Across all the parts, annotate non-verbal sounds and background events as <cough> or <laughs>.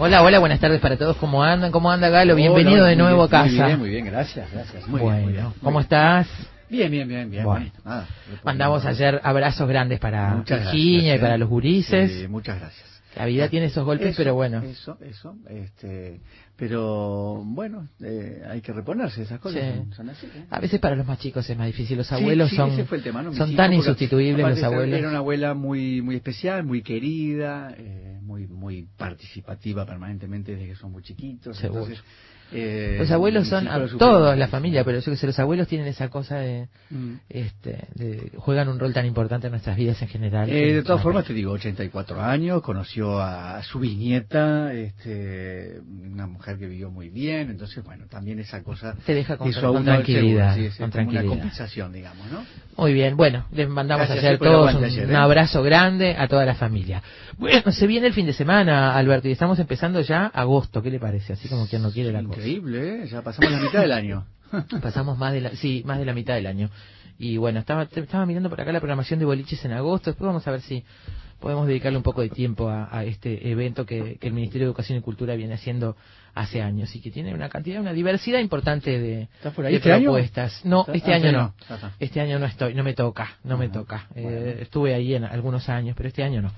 Hola, hola, buenas tardes para todos. ¿Cómo andan? ¿Cómo anda Galo? Bienvenido Hola, de nuevo bien, a casa. Muy bien, muy bien, gracias, gracias. Muy bueno, bien, muy bien, muy ¿cómo estás? Bien, bien, bien, bien. Bueno. nada, Mandamos muy- ayer abrazos grandes para Muchas Virginia gracias, y para ¿eh? los gurises. Sí, muchas gracias. La vida tiene esos golpes, Eso, pero bueno. Eso, eso, este, pero bueno, eh, hay que reponerse, esas cosas Sí. son, son así. ¿eh? A veces para los más chicos es más difícil. Los abuelos sí, son, ese fue el tema, ¿no? Mis son tan insustituibles los abuelos. Era una abuela muy muy especial, muy querida, eh, muy muy participativa permanentemente desde que son muy chiquitos. Seguro. Entonces, eh, Los abuelos son a todos, la familia, pero yo que sé, los abuelos tienen esa cosa de, Mm. este, de- juegan un rol tan importante en nuestras vidas en general. Eh, de todas formas, te digo, 84 años, conoció a su bisnieta, este, una mujer que vivió muy bien, entonces, bueno, también esa cosa Te deja con- a tranquilidad, seguro, sí, es con una compensación, digamos, ¿no? Muy bien, bueno, les mandamos Gracias, ayer sí, todos un, ayer, un ¿eh? abrazo grande a toda la familia. Bueno, se viene el fin de semana, Alberto, y estamos empezando ya agosto, ¿qué le parece? Así como quien no quiere la cosa. Increíble, ¿eh? Ya pasamos la mitad del año. <laughs> Pasamos más de la, sí, más de la mitad del año. Y bueno, estaba, estaba mirando por acá la programación de boliches en agosto. Después vamos a ver si podemos dedicarle un poco de tiempo a, a este evento que, que el Ministerio de Educación y Cultura viene haciendo hace años y que tiene una cantidad, una diversidad importante de, ¿Estás por ahí de este año? propuestas. No, este Ah, año sí, no. Este año no estoy, no me toca, no me toca. Eh, estuve ahí en algunos años, pero este año no.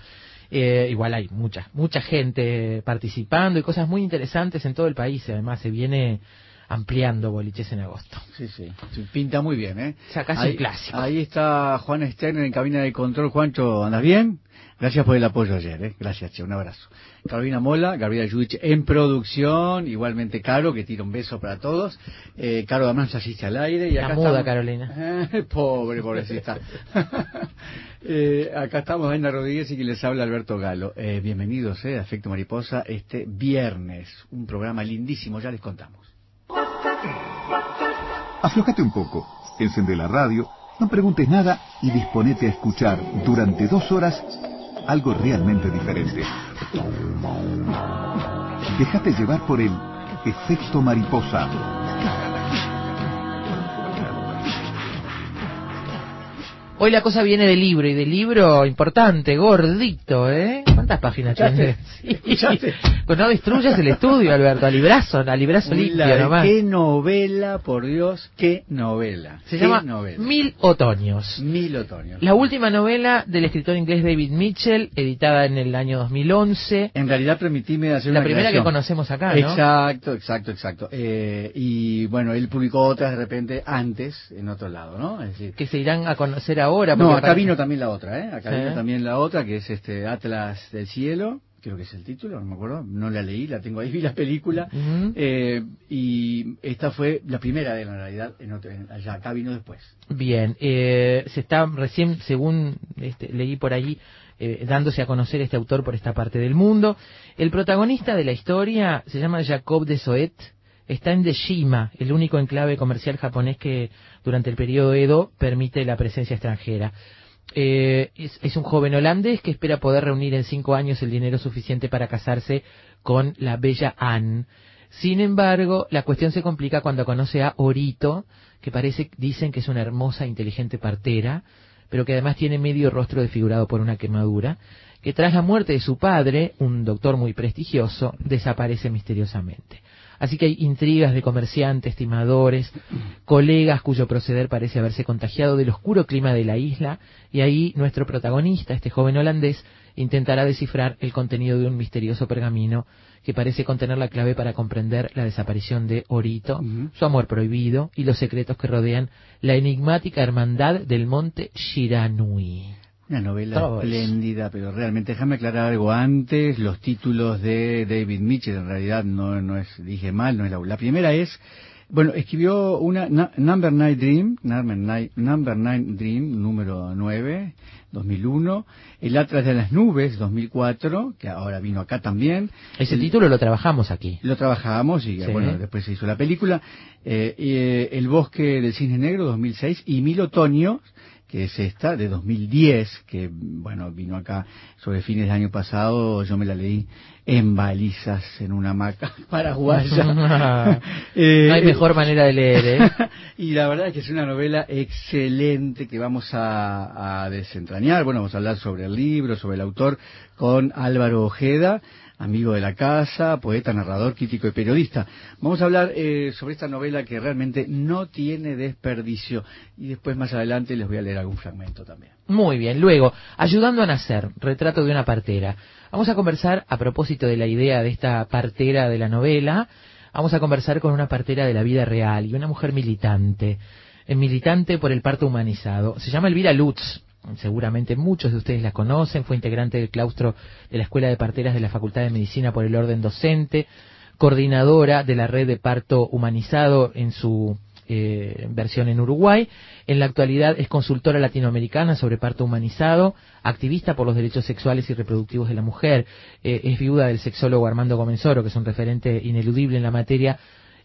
Eh, igual hay mucha, mucha gente participando y cosas muy interesantes en todo el país. Además, se viene ampliando boliches en agosto. Sí, sí, pinta muy bien, ¿eh? Ya casi ahí, un clásico. Ahí está Juan Stern en cabina de control. Juancho, ¿andas bien? Gracias por el apoyo ayer, ¿eh? Gracias, che, un abrazo. Carolina Mola, Gabriela Judich en producción, igualmente Caro, que tira un beso para todos. Eh, Caro además asiste al aire. Y La acá muda, estamos- Carolina. <laughs> Eh, Pobre, pobrecita. <laughs> eh, acá estamos, Aina Rodríguez y quien les habla Alberto Galo. Eh, bienvenidos, eh, a Afecto Mariposa, este viernes. Un programa lindísimo, ya les contamos. Aflojate un poco, encende la radio, no preguntes nada y disponete a escuchar durante dos horas algo realmente diferente. Déjate llevar por el efecto mariposa. Hoy la cosa viene del libro, y del libro importante, gordito, ¿eh? ¿Cuántas páginas tiene? <laughs> Sí. Pues no destruyas el estudio, Alberto, a librazo, a librazo limpio La- nomás. qué novela, por Dios, qué novela. Se Qué llama novela. Mil Otoños. Mil otoños. La última novela del escritor inglés David Mitchell, editada en el año 2011. En realidad, permitime hacer La una primera que conocemos acá, ¿no? Exacto, exacto, exacto. Eh, y bueno, él publicó otras de repente antes en otro lado, ¿no? Es decir, Que se irán a conocer ahora. No, porque acá vino también la otra, ¿eh? Acá Sí. vino también la otra, que es este Atlas del Cielo, creo que es el título, no me acuerdo, no la leí, la tengo ahí, <laughs> vi la película. Eh, y esta fue la primera de en realidad, en otro- en- allá, acá vino después. Bien, eh, se está recién, según este, leí por allí, eh, dándose a conocer este autor por esta parte del mundo. El protagonista de la historia se llama Jacob de Soet, está en Deshima, el único enclave comercial japonés que durante el periodo Edo permite la presencia extranjera. Eh, es, es un joven holandés que espera poder reunir en cinco años el dinero suficiente para casarse con la bella Anne. Sin embargo, la cuestión se complica cuando conoce a Orito, que parece, dicen que es una hermosa e inteligente partera, pero que además tiene medio rostro desfigurado por una quemadura, que tras la muerte de su padre, un doctor muy prestigioso, desaparece misteriosamente. Así que hay intrigas de comerciantes, timadores, colegas cuyo proceder parece haberse contagiado del oscuro clima de la isla, y ahí nuestro protagonista, este joven holandés, intentará descifrar el contenido de un misterioso pergamino que parece contener la clave para comprender la desaparición de Orito, su amor prohibido y los secretos que rodean la enigmática hermandad del monte Shiranui. Una novela espléndida, pero realmente déjame aclarar algo antes. Los títulos de David Mitchell, en realidad no, no es, dije mal, no es la, la primera es Bueno, escribió una Number Nine Dream, Number Nine, Number Nine Dream, número 9, 2001, El Atlas de las Nubes, 2004, que ahora vino acá también. Ese título lo trabajamos aquí. Lo trabajamos y bueno, después se hizo la película. Eh, eh, el Bosque del Cisne Negro, 2006, y Mil Otoños, que es esta, de 2010, que, bueno, vino acá sobre fines del año pasado, yo me la leí en balizas, en una hamaca <laughs> paraguaya. <laughs> <laughs> no hay eh, mejor manera de leer, ¿eh? y la verdad es que es una novela excelente que vamos a, a desentrañar. Bueno, vamos a hablar sobre el libro, sobre el autor, con Álvaro Ojeda amigo de la casa, poeta, narrador, crítico y periodista. Vamos a hablar eh, sobre esta novela que realmente no tiene desperdicio y después más adelante les voy a leer algún fragmento también. Muy bien, luego, Ayudando a Nacer, retrato de una partera. Vamos a conversar a propósito de la idea de esta partera de la novela, vamos a conversar con una partera de la vida real y una mujer militante, eh, militante por el parto humanizado. Se llama Elvira Lutz seguramente muchos de ustedes la conocen, fue integrante del claustro de la Escuela de Parteras de la Facultad de Medicina por el orden docente, coordinadora de la red de parto humanizado en su eh, versión en Uruguay. En la actualidad es consultora latinoamericana sobre parto humanizado, activista por los derechos sexuales y reproductivos de la mujer. Eh, es viuda del sexólogo Armando Comenzoro, que es un referente ineludible en la materia.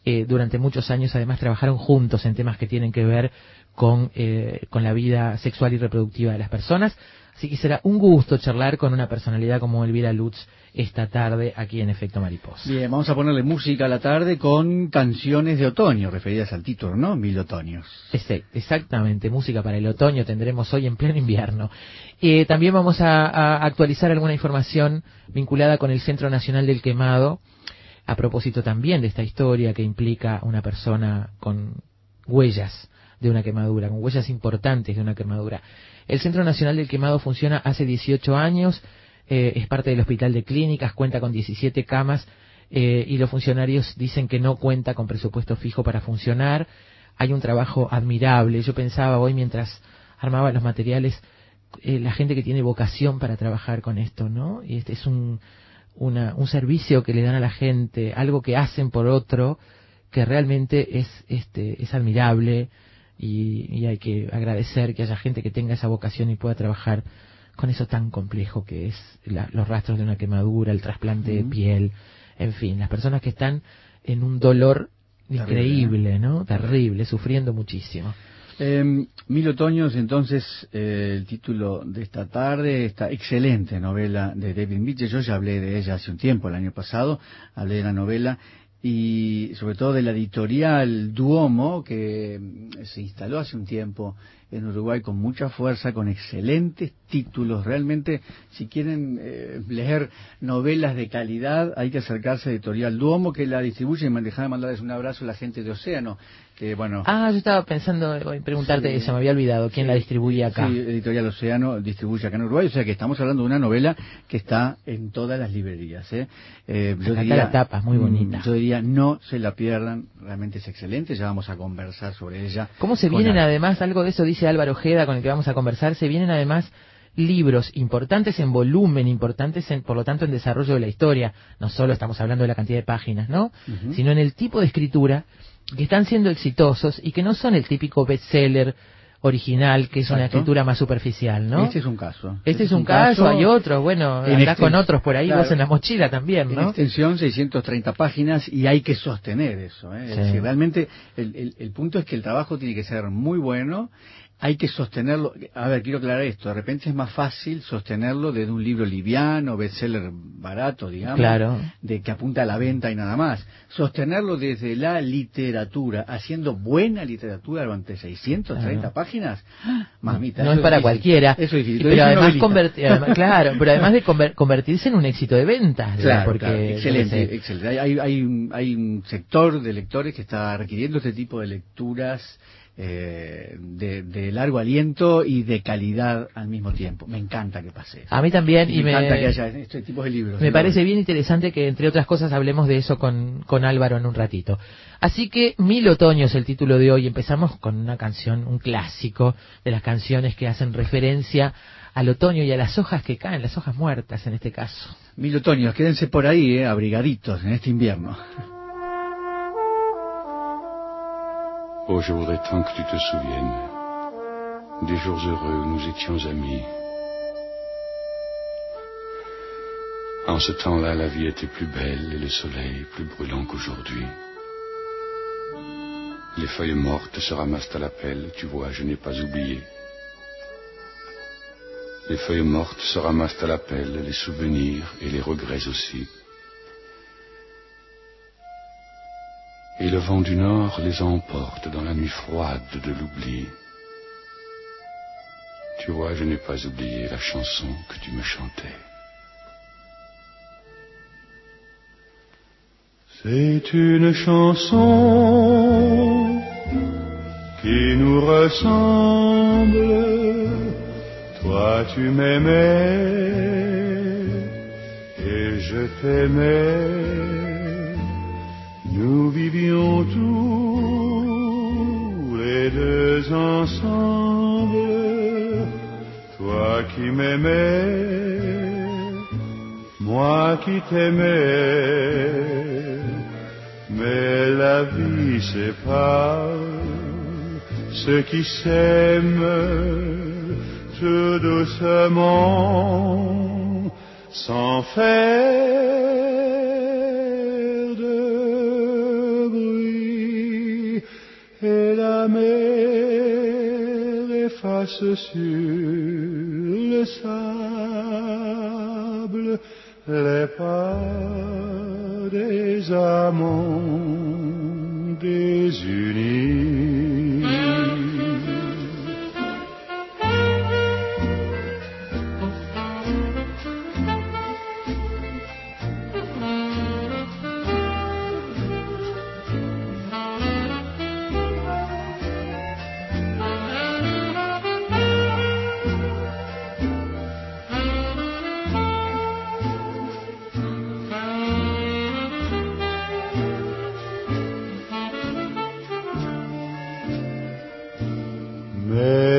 Eh, durante muchos años además trabajaron juntos en temas que tienen que ver con, eh, con la vida sexual y reproductiva de las personas. Así que será un gusto charlar con una personalidad como Elvira Lutz esta tarde aquí en Efecto Mariposa. Bien, vamos a ponerle música a la tarde con canciones de otoño, referidas al título, ¿no? Mil otoños. exactamente, música para el otoño tendremos hoy en pleno invierno. Eh, también vamos a, a, actualizar alguna información vinculada con el Centro Nacional del Quemado, a propósito también de esta historia que implica una persona con huellas de una quemadura, con huellas importantes de una quemadura. El Centro Nacional del Quemado funciona hace 18 años, eh, es parte del Hospital de Clínicas, cuenta con 17 camas eh, y los funcionarios dicen que no cuenta con presupuesto fijo para funcionar. Hay un trabajo admirable. Yo pensaba hoy mientras armaba los materiales, eh, la gente que tiene vocación para trabajar con esto, ¿no? Y este es un, un servicio que le dan a la gente, algo que hacen por otro, que realmente es, este, es admirable y, hay que agradecer que haya gente que tenga esa vocación y pueda trabajar con eso tan complejo que es los rastros de una quemadura, el trasplante de piel, en fin, las personas que están en un dolor increíble, ¿no? Terrible, sufriendo muchísimo. Eh, Mil Otoños, entonces, eh, el título de esta tarde, esta excelente novela de David Mitchell, yo ya hablé de ella hace un tiempo, el año pasado, hablé de la novela y sobre todo de la editorial Duomo, que mm, se instaló hace un tiempo en Uruguay con mucha fuerza, con excelentes títulos. Realmente, si quieren eh, leer novelas de calidad, hay que acercarse a Editorial Duomo, que la distribuye y me de mandarles un abrazo a la gente de Océano. Que, bueno, ah, yo estaba pensando en preguntarte, se me había olvidado, ¿quién la distribuye acá? Sí, Editorial Océano distribuye acá en Uruguay, o sea que estamos hablando de una novela que está en todas las librerías. ¿eh? Eh, yo diría, la tapa, muy bonita. Mm, yo diría, no se la pierdan, realmente es excelente, ya vamos a conversar sobre ella. ¿Cómo se vienen además, algo de eso dice Álvaro Ojeda, con el que vamos a conversar, se vienen además libros importantes en volumen, importantes en, por lo tanto en desarrollo de la historia. No solo estamos hablando de la cantidad de páginas, ¿no? Sino en el tipo de escritura que están siendo exitosos y que no son el típico bestseller original, que es una escritura más superficial, ¿no? Este es un caso. Este, es, un caso, hay otros, bueno, andás con otros por ahí, vos en la mochila también, ¿no? En extensión, 630 páginas y hay que sostener eso, ¿eh? Es decir, realmente el, el punto es que el trabajo tiene que ser muy bueno hay que sostenerlo. A ver, quiero aclarar esto. De repente es más fácil sostenerlo desde un libro liviano, bestseller barato, digamos, claro. de que apunta a la venta y nada más. Sostenerlo desde la literatura, haciendo buena literatura durante 630 páginas, mamita. No es para cualquiera. Eso es difícil. Pero además, claro, pero además de convertirse en un éxito de ventas. Claro, porque excelente, excelente. Hay, hay, hay un sector de lectores que está requiriendo este tipo de lecturas eh, de, largo aliento y de calidad al mismo tiempo. Me encanta que pase A mí también. Y, me, encanta que haya este tipo de libros. Me parece bien interesante que, entre otras cosas, hablemos de eso con, con Álvaro en un ratito. Así que Mil Otoños, el título de hoy. Empezamos con una canción, un clásico de las canciones que hacen referencia al otoño y a las hojas que caen, las hojas muertas en este caso. Mil Otoños, quédense por ahí, eh, abrigaditos en este invierno. Oh, je voudrais tant que tu te souviennes des jours heureux où nous étions amis. En ce temps-là, la vie était plus belle et le soleil plus brûlant qu'aujourd'hui. Les feuilles mortes se ramassent à la pelle, tu vois, je n'ai pas oublié. Les feuilles mortes se ramassent à la pelle, les souvenirs et les regrets aussi. Et le vent du nord les emporte dans la nuit froide de l'oubli. Tu vois, je n'ai pas oublié la chanson que tu me chantais. C'est une chanson qui nous ressemble. Toi, tu m'aimais et je t'aimais. Nous vivions tous les deux ensemble, toi qui m'aimais, moi qui t'aimais, mais la vie sépare ceux qui s'aiment tout doucement, sans faire la mer efface sur le sable les pas des amants désunis.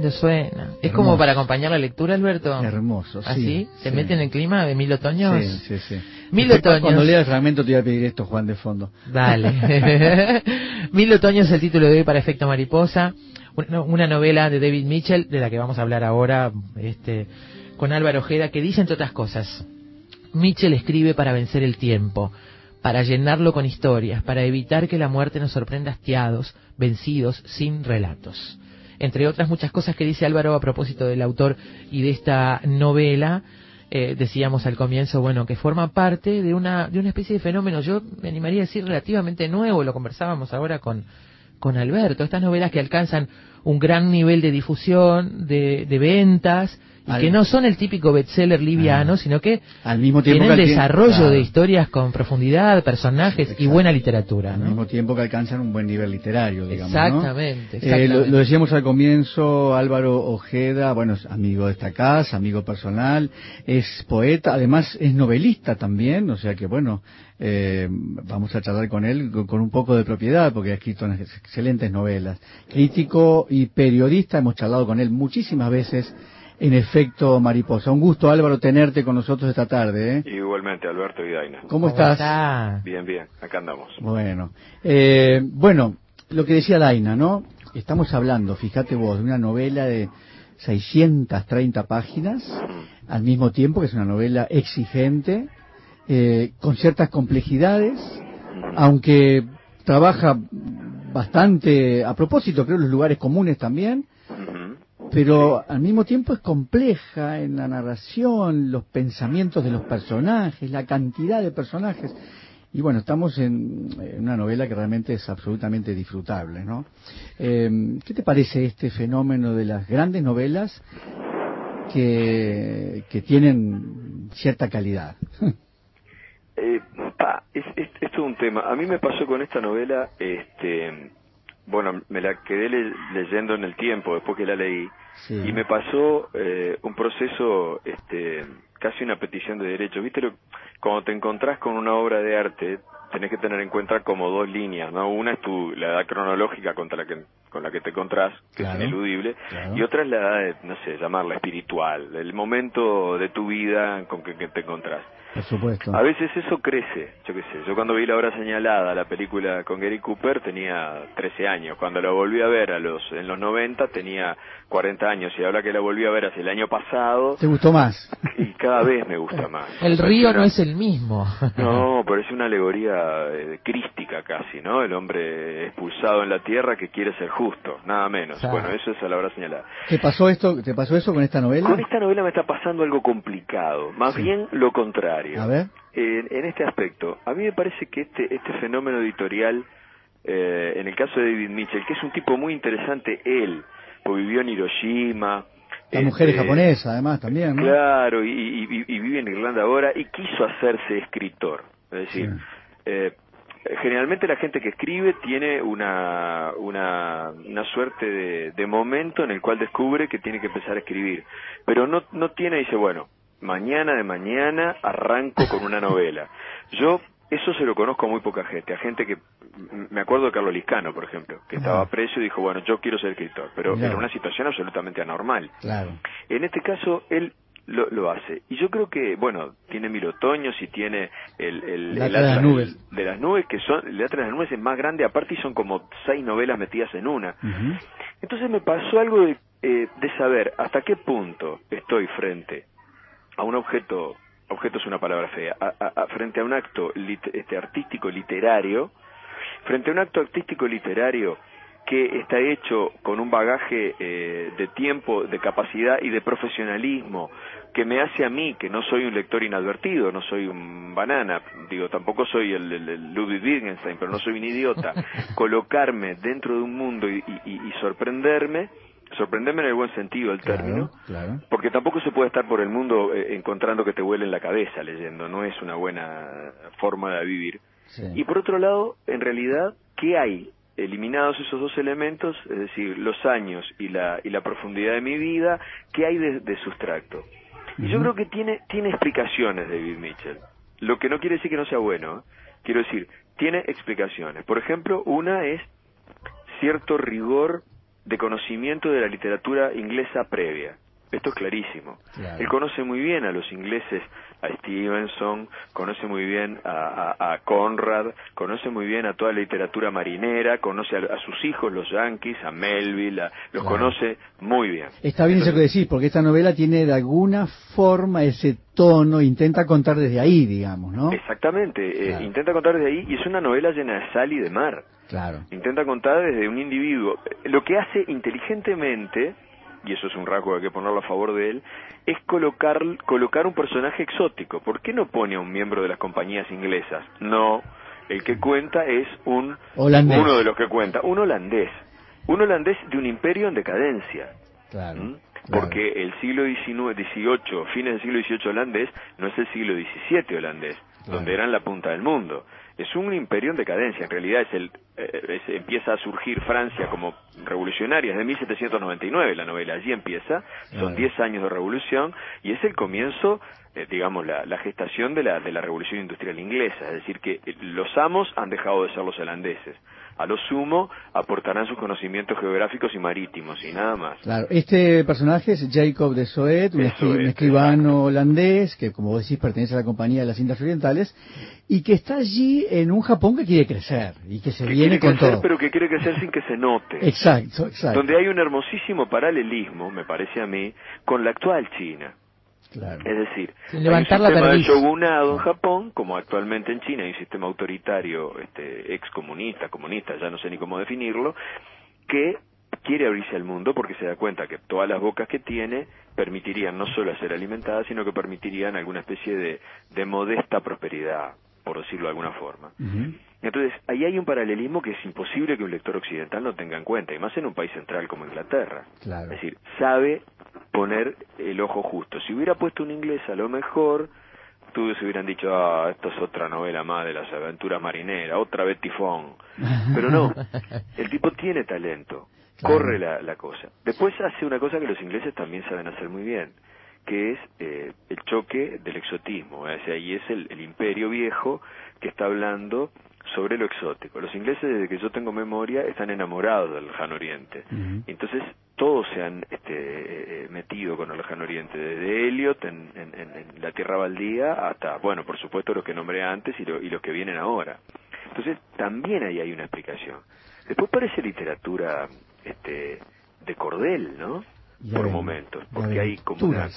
Lindo suena. Es como para acompañar la lectura, Alberto. Hermoso, sí. ¿Así? ¿Se sí. mete en el clima de mil otoños? Sí, sí, sí. Mil Después, otoños. Cuando lea el fragmento te voy a pedir esto, Juan, de fondo. Dale. <laughs> Mil otoños es el título de hoy para Efecto Mariposa. Una, una novela de David Mitchell, de la que vamos a hablar ahora, este, con Álvaro Ojeda, que dice entre otras cosas. Mitchell escribe para vencer el tiempo, para llenarlo con historias, para evitar que la muerte nos sorprenda hastiados, vencidos, sin relatos. Entre otras muchas cosas que dice Álvaro a propósito del autor y de esta novela, eh, decíamos al comienzo, bueno, que forma parte de una, de una especie de fenómeno, yo me animaría a decir relativamente nuevo, lo conversábamos ahora con, con Alberto, estas novelas que alcanzan un gran nivel de difusión, de, de ventas, y Al- que no son el típico bestseller liviano, Ah. sino que Al mismo tiempo tienen que desarrollo claro. de historias con profundidad, personajes y buena literatura, Al ¿no? mismo tiempo que alcanzan un buen nivel literario, digamos. ¿no? Exactamente, Eh, exactamente. lo, lo decíamos al comienzo, Álvaro Ojeda, bueno, es amigo de esta casa, amigo personal, es poeta, además es novelista también, o sea que bueno, eh, vamos a charlar con él con, con un poco de propiedad, porque ha escrito unas excelentes novelas. Crítico y periodista, hemos charlado con él muchísimas veces en efecto mariposa. Un gusto, Álvaro, tenerte con nosotros esta tarde. ¿eh? Igualmente, Alberto y Daina. ¿Cómo, estás? está? Bien, bien, acá andamos. Bueno, eh, bueno, lo que decía Daina, ¿no? Estamos hablando, fíjate vos, de una novela de 630 páginas, al mismo tiempo que es una novela exigente, eh, con ciertas complejidades, aunque trabaja bastante, a propósito, creo, los lugares comunes también, pero al mismo tiempo es compleja en la narración, los pensamientos de los personajes, la cantidad de personajes. Y bueno, estamos en, en una novela que realmente es absolutamente disfrutable, ¿no? Eh, ¿Qué te parece este fenómeno de las grandes novelas que, que tienen cierta calidad? Eh, pa, es, es, es todo un tema. A mí me pasó con esta novela, este, bueno, me la quedé le- leyendo en el tiempo después que la leí Sí. y me pasó eh, un proceso, este, casi una petición de derecho. Viste, lo- cuando te encontrás con una obra de arte tenés que tener en cuenta como dos líneas, ¿no? Una es tu la edad cronológica contra la que con la que te encontrás, que Claro, es ineludible, claro. y otra es la edad, de, no sé, llamarla espiritual, el momento de tu vida con que, que te encontrás. Por supuesto. A veces eso crece, yo qué sé. Yo cuando vi La Hora Señalada, la película con Gary Cooper, tenía 13 años. Cuando la volví a ver a los en los 90 tenía 40 años. Y ahora que la volví a ver hace el año pasado, ¿Te gustó más? y cada vez me gusta más. <laughs> El río no es el mismo. <laughs> No, pero es una alegoría eh, crística casi, ¿no? El hombre expulsado en la tierra que quiere ser justo, nada menos. Bueno, eso es a la hora señalada. ¿Te pasó esto? ¿Te pasó eso con esta novela? Con esta novela me está pasando algo complicado, más Sí. bien lo contrario. A ver. En, en este aspecto, a mí me parece que este, este fenómeno editorial, eh, en el caso de David Mitchell, que es un tipo muy interesante, él, porque vivió en Hiroshima. La mujer es este, japonesa, además, también, ¿no? Claro, y, y- y vive en Irlanda ahora y quiso hacerse escritor. Es decir, Sí. eh, generalmente la gente que escribe tiene una, una, una suerte de, de momento en el cual descubre que tiene que empezar a escribir, pero no, no tiene, dice, bueno, mañana de mañana arranco con una novela. Yo eso se lo conozco a muy poca gente, a gente que, me acuerdo de Carlos Liscano, por ejemplo, que estaba preso y dijo, bueno, yo quiero ser escritor, pero en una situación absolutamente anormal. Claro. En este caso, él lo, lo hace. Y yo creo que, bueno, tiene Mil Otoños y tiene el... el, El Atlas de las Nubes. De las nubes, que son... El Atlas de las Nubes es más grande, aparte y son como seis novelas metidas en una. Entonces me pasó algo de, eh, de saber hasta qué punto estoy frente a un objeto, objeto es una palabra fea, a- a- a- frente a un acto lit- este, artístico literario, frente a un acto artístico literario que está hecho con un bagaje eh, de tiempo, de capacidad y de profesionalismo que me hace a mí, que no soy un lector inadvertido, no soy un banana, digo, tampoco soy el, el- el Ludwig Wittgenstein, pero no soy un idiota, <laughs> colocarme dentro de un mundo y, y- y sorprenderme, sorprenderme en el buen sentido del término, Claro, claro. porque tampoco se puede estar por el mundo eh, encontrando que te huele en la cabeza leyendo, no es una buena forma de vivir. Sí. Y por otro lado, en realidad, ¿qué hay? Eliminados esos dos elementos, es decir, los años y la, y la profundidad de mi vida, ¿qué hay de, de sustracto? Y yo creo que tiene, tiene explicaciones David Mitchell. Lo que no quiere decir que no sea bueno. ¿eh? Quiero decir, tiene explicaciones. Por ejemplo, una es cierto rigor de conocimiento de la literatura inglesa previa. Esto es clarísimo. Claro. Él conoce muy bien a los ingleses, a Stevenson, conoce muy bien a, a- a Conrad, conoce muy bien a toda la literatura marinera, conoce a, a sus hijos, los Yankees, a Melville, los Claro. conoce muy bien. Está bien eso que decís, porque esta novela tiene de alguna forma ese tono, intenta contar desde ahí, digamos, ¿no? Exactamente, eh, intenta contar desde ahí y es una novela llena de sal y de mar. Claro. Intenta contar desde un individuo. Lo que hace inteligentemente, y eso es un rasgo que hay que ponerlo a favor de él, es colocar, colocar un personaje exótico. ¿Por qué no pone a un miembro de las compañías inglesas? No, el que cuenta es un Holandés. uno de los que cuenta, un holandés. Un holandés de un imperio en decadencia. Claro. ¿Mm? claro. Porque el siglo XIX, XVIII, fines del siglo XVIII holandés, no es el siglo XVII holandés, Claro. donde eran la punta del mundo. Es un imperio en decadencia. En realidad es el, eh, es- empieza a surgir Francia como revolucionaria desde 1799 la novela. Allí empieza. Son 10 años de revolución y es el comienzo, eh, digamos, la, la gestación de la, de la revolución industrial inglesa. Es decir, que los amos han dejado de ser los holandeses. A lo sumo aportarán sus conocimientos geográficos y marítimos y nada más. Claro, este personaje es Jacob de Soet, un, escribano holandés que, como vos decís, pertenece a la Compañía de las Indias Orientales y que está allí en un Japón que quiere crecer y que se que viene quiere con crecer, todo. pero que quiere crecer sin que se note. Exacto, exacto. Donde hay un hermosísimo paralelismo, me parece a mí, con la actual China. Claro. Es decir, hay levantar un sistema de shogunado en Japón, como actualmente en China hay un sistema autoritario este, excomunista, comunista, ya no sé ni cómo definirlo, que quiere abrirse al mundo porque se da cuenta que todas las bocas que tiene permitirían no solo ser alimentadas, sino que permitirían alguna especie de, de modesta prosperidad, por decirlo de alguna forma. Entonces, ahí hay un paralelismo que es imposible que un lector occidental no tenga en cuenta, y más en un país central como Inglaterra. Claro. Es decir, sabe poner el ojo justo. Si hubiera puesto un inglés, a lo mejor todos hubieran dicho, ah, esto es otra novela más de las aventuras marineras, otra vez tifón. Pero no, el tipo tiene talento, <laughs> corre la, la cosa. Después hace una cosa que los ingleses también saben hacer muy bien, que es eh, el choque del exotismo. O sea, y es el, el imperio viejo que está hablando sobre lo exótico. Los ingleses, desde que yo tengo memoria, están enamorados del lejano oriente. Entonces, todos se han este, eh, metido con el lejano oriente, desde Eliot en, en- en- en la Tierra Baldía hasta, bueno, por supuesto los que nombré antes y, lo- y los que vienen ahora. Entonces, también ahí hay una explicación. Después parece literatura este, de cordel, ¿no? Por momentos, porque hay como una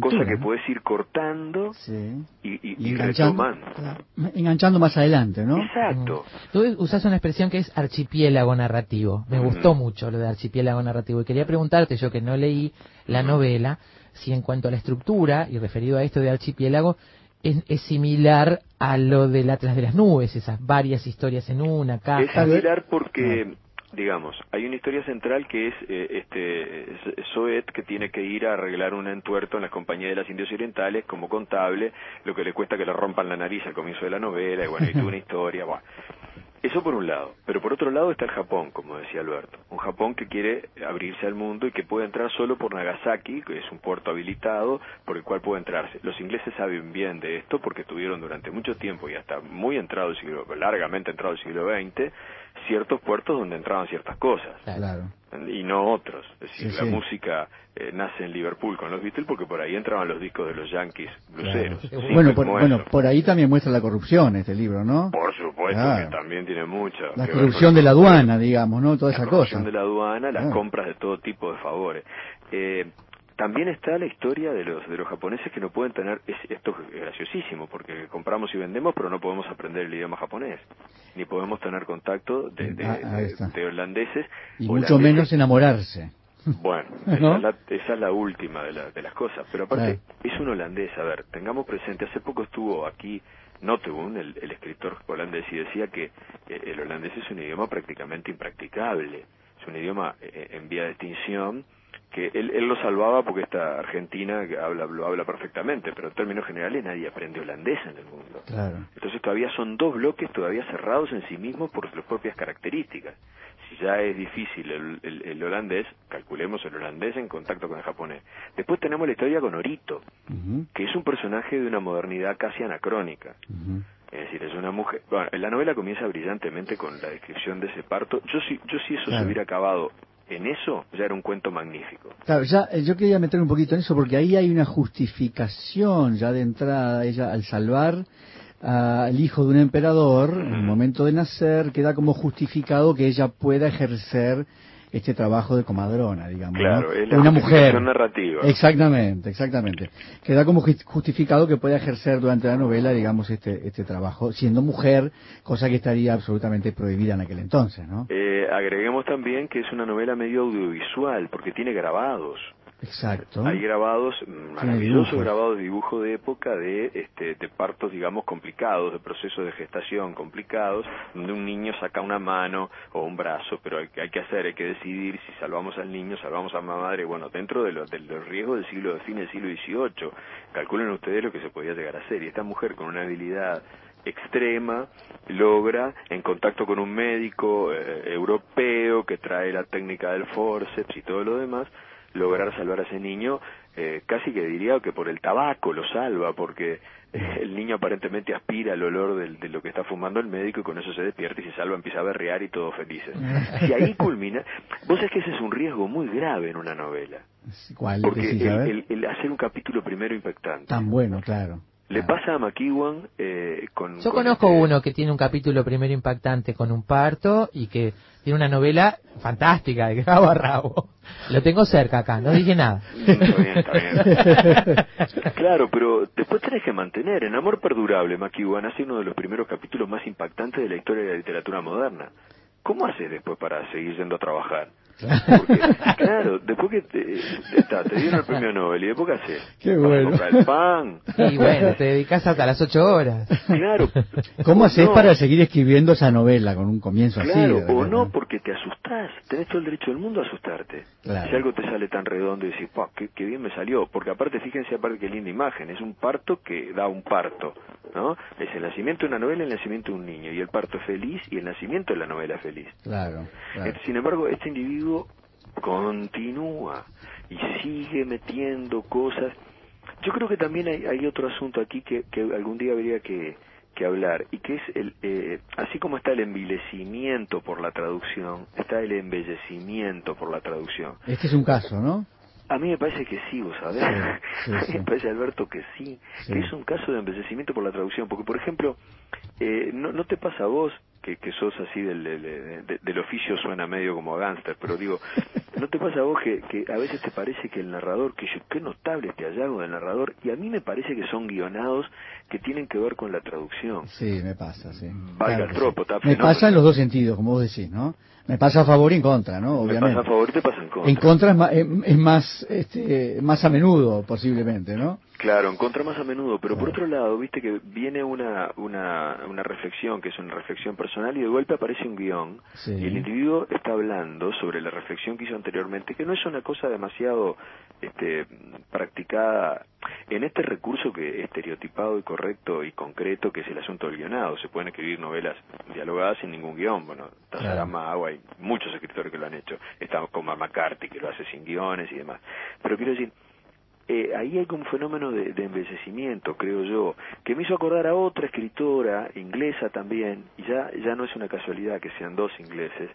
cosa que puedes ir cortando Sí. y, y, Y y enganchando, retomando. enganchando más adelante, ¿no? Exacto. Tú usas una expresión que es archipiélago narrativo. Me gustó mucho lo de archipiélago narrativo. Y quería preguntarte, yo que no leí la novela, si en cuanto a la estructura, y referido a esto de archipiélago, es, es similar a lo del Atlas de las Nubes, esas varias historias en una, Es caja. similar porque, digamos, hay una historia central que es eh, este S- Soet que tiene que ir a arreglar un entuerto en la compañía de las Indias Orientales como contable, lo que le cuesta que le rompan la nariz al comienzo de la novela, y bueno, y tuvo una <laughs> historia, bueno. Eso por un lado. Pero por otro lado está el Japón, como decía Alberto. Un Japón que quiere abrirse al mundo y que puede entrar solo por Nagasaki, que es un puerto habilitado por el cual puede entrarse. Los ingleses saben bien de esto porque tuvieron durante mucho tiempo y hasta muy entrado el siglo, largamente entrado el siglo XX, ciertos puertos donde entraban ciertas cosas Claro. y no otros. Es decir, Sí, la sí. música eh, nace en Liverpool con los Beatles porque por ahí entraban los discos de los Yankees bluseros. Claro. Bueno, por, bueno, eso. por ahí también muestra la corrupción este libro, ¿no? Por supuesto Claro. que también tiene mucho. La corrupción de la aduana, digamos, ¿no? Toda la esa corrupción cosa. de la aduana, las Claro. compras de todo tipo de favores. Eh, también está la historia de los de los japoneses que no pueden tener es- esto es graciosísimo porque compramos y vendemos pero no podemos aprender el idioma japonés ni podemos tener contacto de, de- Ah, de- de holandeses Y holandeses mucho menos enamorarse. bueno, <laughs> ¿No? esa, es la, esa es la última de, la- de las cosas. Pero aparte, Claro. es un holandés. A ver, tengamos presente, hace poco estuvo aquí Notteboom, el, el escritor holandés, y decía que eh, el holandés es un idioma prácticamente impracticable. Es un idioma eh, en vía de extinción que él, él lo salvaba porque esta Argentina habla, lo habla perfectamente, pero en términos generales nadie aprende holandés en el mundo. Claro. Entonces todavía son dos bloques todavía cerrados en sí mismos por sus propias características. Si ya es difícil el, el- el holandés, calculemos el holandés en contacto con el japonés. Después tenemos la historia con Orito, que es un personaje de una modernidad casi anacrónica. Es decir, es una mujer... Bueno, la novela comienza brillantemente con la descripción de ese parto. Yo sí, yo sí eso Claro. se hubiera acabado en eso ya era un cuento magnífico. Claro, ya eh, yo quería meter un poquito en eso porque ahí hay una justificación ya de entrada, ella al salvar al hijo de un emperador en el momento de nacer queda como justificado que ella pueda ejercer este trabajo de comadrona, digamos. Claro, ¿no? es la una mujer. narrativa. Exactamente, exactamente. Queda como ju- justificado que pueda ejercer durante la novela, digamos, este, este trabajo, siendo mujer, cosa que estaría absolutamente prohibida en aquel entonces, ¿no? Eh, agreguemos también que es una novela medio audiovisual, porque tiene grabados. Exacto. Hay grabados, mm, maravillosos grabados de dibujo de época de, este, de partos, digamos, complicados, de procesos de gestación complicados, donde un niño saca una mano o un brazo, pero hay, que- hay que hacer, hay que decidir si salvamos al niño, salvamos a la madre, bueno, dentro de, lo- de los riesgos del siglo, de fin del siglo XVIII. Calculen ustedes lo que se podía llegar a hacer. Y esta mujer con una habilidad extrema logra en contacto con un médico eh, europeo que trae la técnica del forceps y todo lo demás lograr salvar a ese niño eh, casi que diría que por el tabaco lo salva porque <laughs> el niño aparentemente aspira al olor del- de lo que está fumando el médico y con eso se despierta y se salva empieza a berrear y todos felices. Y ahí <laughs> culmina vos sabés que ese es un riesgo muy grave en una novela. ¿Cuál? porque decís, el- el hacer un capítulo primero impactante. Tan bueno, claro. Le pasa a McEwan eh, con Yo con conozco este- uno que tiene un capítulo primero impactante con un parto y que tiene una novela fantástica de cabo a rabo. Lo tengo cerca acá, no dije nada. <laughs> Está bien, está bien. <laughs> Claro, pero después tenés que mantener. En Amor Perdurable, McEwan hace uno de los primeros capítulos más impactantes de la historia de la literatura moderna. ¿Cómo haces después para seguir yendo a trabajar? Porque, <laughs> claro, después que te, está, te dieron el premio Nobel y después qué haces? Qué bueno. comprar el pan. Y bueno, te dedicas hasta las ocho horas. Claro. ¿Cómo haces No. para seguir escribiendo esa novela con un comienzo así? Claro, o no, porque te asustás. Tenés todo el derecho del mundo a asustarte. Claro. Si algo te sale tan redondo y decís, "Pa, qué, qué bien me salió. Porque aparte, fíjense, aparte qué linda imagen. Es un parto que da un parto, ¿no? Es el nacimiento de una novela y el nacimiento de un niño. Y el parto es feliz y el nacimiento de la novela es feliz. Claro, claro. Eh, Sin embargo, este individuo continúa y sigue metiendo cosas. Yo creo que también hay, hay otro asunto aquí que, que algún día habría que, que hablar y que es el eh, así como está el envilecimiento por la traducción está el embellecimiento por la traducción Este es un caso, ¿no? A mí me parece que sí vos sabés. Sí, <laughs> sí, a me parece Alberto que sí, que es un caso de embellecimiento por la traducción porque por ejemplo eh, no, no te pasa a vos que, que sos así del, del, de- del oficio suena medio como gánster pero digo <laughs> no te pasa a vos que, que a veces te parece que el narrador que yo, qué notable este hallazgo del narrador y a mí me parece que son guionados que tienen que ver con la traducción Sí, me pasa, sí. Valga Claro el tropo, Me pasa en los dos sentidos, como vos decís, ¿no? Me pasa a favor y en contra, ¿no? me Obviamente. pasa a favor y te pasa en contra En contra es más, es, es más, este, más a menudo, posiblemente, ¿no? Claro, en contra más a menudo, pero por otro lado, viste que viene una, una, una reflexión, que es una reflexión personal, y de golpe aparece un guion, Sí. y el individuo está hablando sobre la reflexión que hizo anteriormente, que no es una cosa demasiado este, practicada en este recurso que estereotipado y correcto y concreto que es el asunto del guionado. Se pueden escribir novelas dialogadas sin ningún guion, bueno, Tazarama, Agua, hay muchos escritores que lo han hecho, está como McCarthy que lo hace sin guiones y demás. Pero quiero decir, eh, ahí hay como un fenómeno de, de envejecimiento, creo yo, que me hizo acordar a otra escritora inglesa también, y ya, ya no es una casualidad que sean dos ingleses,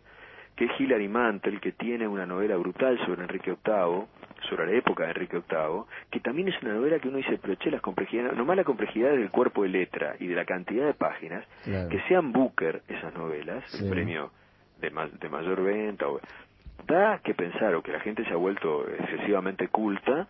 que es Hilary Mantel, que tiene una novela brutal sobre Enrique VIII, sobre la época de Enrique VIII, que también es una novela que uno dice, pero che, las complejidades, nomás la complejidad del cuerpo de letra y de la cantidad de páginas, Claro. que sean Booker esas novelas, Sí. el premio de, ma- de mayor venta, o- da que pensar o que la gente se ha vuelto excesivamente culta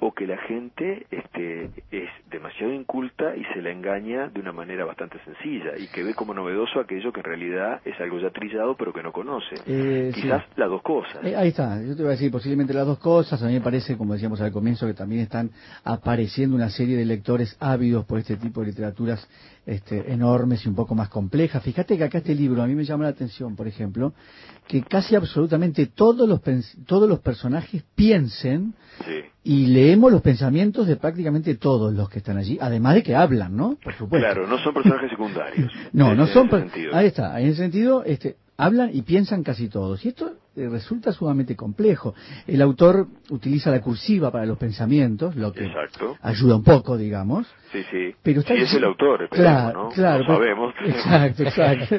o que la gente este, es demasiado inculta y se la engaña de una manera bastante sencilla y que ve como novedoso aquello que en realidad es algo ya trillado pero que no conoce. Eh, sí. Quizás las dos cosas. Eh, ahí está, yo te voy a decir posiblemente las dos cosas. A mí me parece, como decíamos al comienzo, que también están apareciendo una serie de lectores ávidos por este tipo de literaturas este, enormes y un poco más complejas. Fíjate que acá este libro, a mí me llama la atención, por ejemplo, que casi absolutamente todos los, todos los personajes piensen Sí. y leemos los pensamientos de prácticamente todos los que están allí, además de que hablan, ¿no? Por supuesto. Claro, no son personajes secundarios. <laughs> No, no son. Ahí está. En ese sentido, este, hablan y piensan casi todos. Y esto eh, resulta sumamente complejo. El autor utiliza la cursiva para los pensamientos, lo que Exacto. ayuda un poco, digamos. Sí, sí. Pero está Sí, es el autor, claro, ¿no? claro, sabemos. <laughs> Exacto, exacto.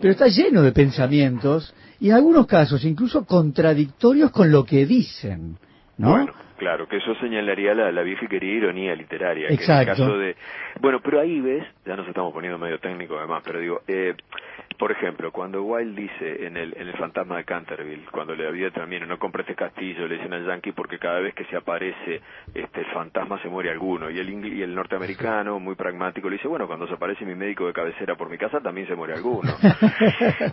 Pero está lleno de pensamientos y en algunos casos incluso contradictorios con lo que dicen, ¿no? Bueno, claro, que eso señalaría la, la vieja y querida ironía literaria. Que en Exacto. el caso de... Bueno, pero ahí ves, ya nos estamos poniendo medio técnico además, pero digo, eh, por ejemplo, cuando Wilde dice en el, en el fantasma de Canterville, cuando le había también, no compre este castillo, le dicen al yankee porque cada vez que se aparece este el fantasma se muere alguno. Y el, ingl- y el norteamericano, muy pragmático, le dice, bueno, cuando se aparece mi médico de cabecera por mi casa también se muere alguno. <laughs>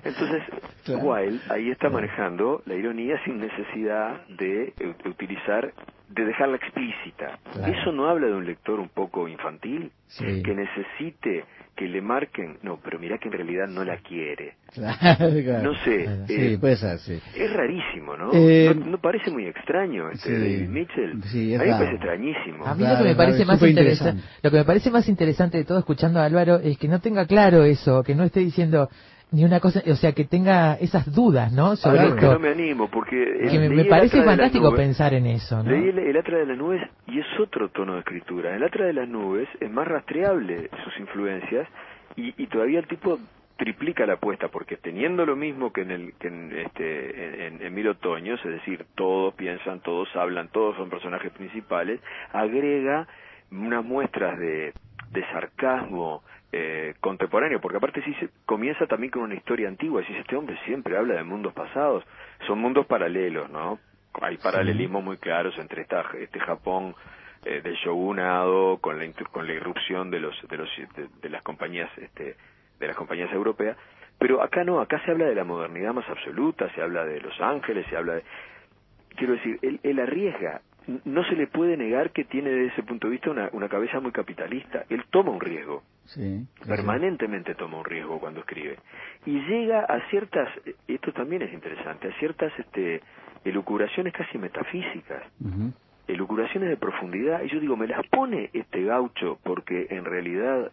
Entonces, Claro. Wilde ahí está manejando la ironía sin necesidad de utilizar, de dejarla explícita. Claro. ¿Eso no habla de un lector un poco infantil? Sí. Que necesite que le marquen, no, pero mira que en realidad no la quiere. Claro, <laughs> claro. No sé, Sí, eh, puede ser, sí. Es rarísimo, ¿no? Eh, ¿No, no parece muy extraño este sí. David Mitchell? Sí, es a mí me parece extrañísimo. A mí Claro, lo que me parece más interesante, lo que me parece más interesante de todo escuchando a Álvaro es que no tenga claro eso, que no esté diciendo ni una cosa, o sea, que tenga esas dudas, ¿no? Sobre que esto. no me animo, porque... que me, parece fantástico Nubes. pensar en eso, ¿no? Leí el, el Atra de las Nubes y es otro tono de escritura. El Atra de las Nubes es más rastreable sus influencias y, y todavía el tipo triplica la apuesta porque teniendo lo mismo que en el que en este en, en Mil Otoños, es decir, todos piensan, todos hablan, todos son personajes principales, agrega unas muestras de, de sarcasmo eh, contemporáneo, porque aparte sí se comienza también con una historia antigua, si este hombre siempre habla de mundos pasados, son mundos paralelos, ¿no? Hay paralelismos muy claros entre esta, este Japón eh, del shogunado con la con la irrupción de los de los de, de las compañías este de las compañías europeas, pero acá no, acá se habla de la modernidad más absoluta, se habla de Los Ángeles, se habla de quiero decir, él, él arriesga. No se le puede negar que tiene desde ese punto de vista una, una cabeza muy capitalista. Él toma un riesgo, Sí, sí, sí. permanentemente toma un riesgo cuando escribe. Y llega a ciertas, esto también es interesante, a ciertas este, elucubraciones casi metafísicas, elucubraciones de profundidad. Y yo digo, me las pone este gaucho porque en realidad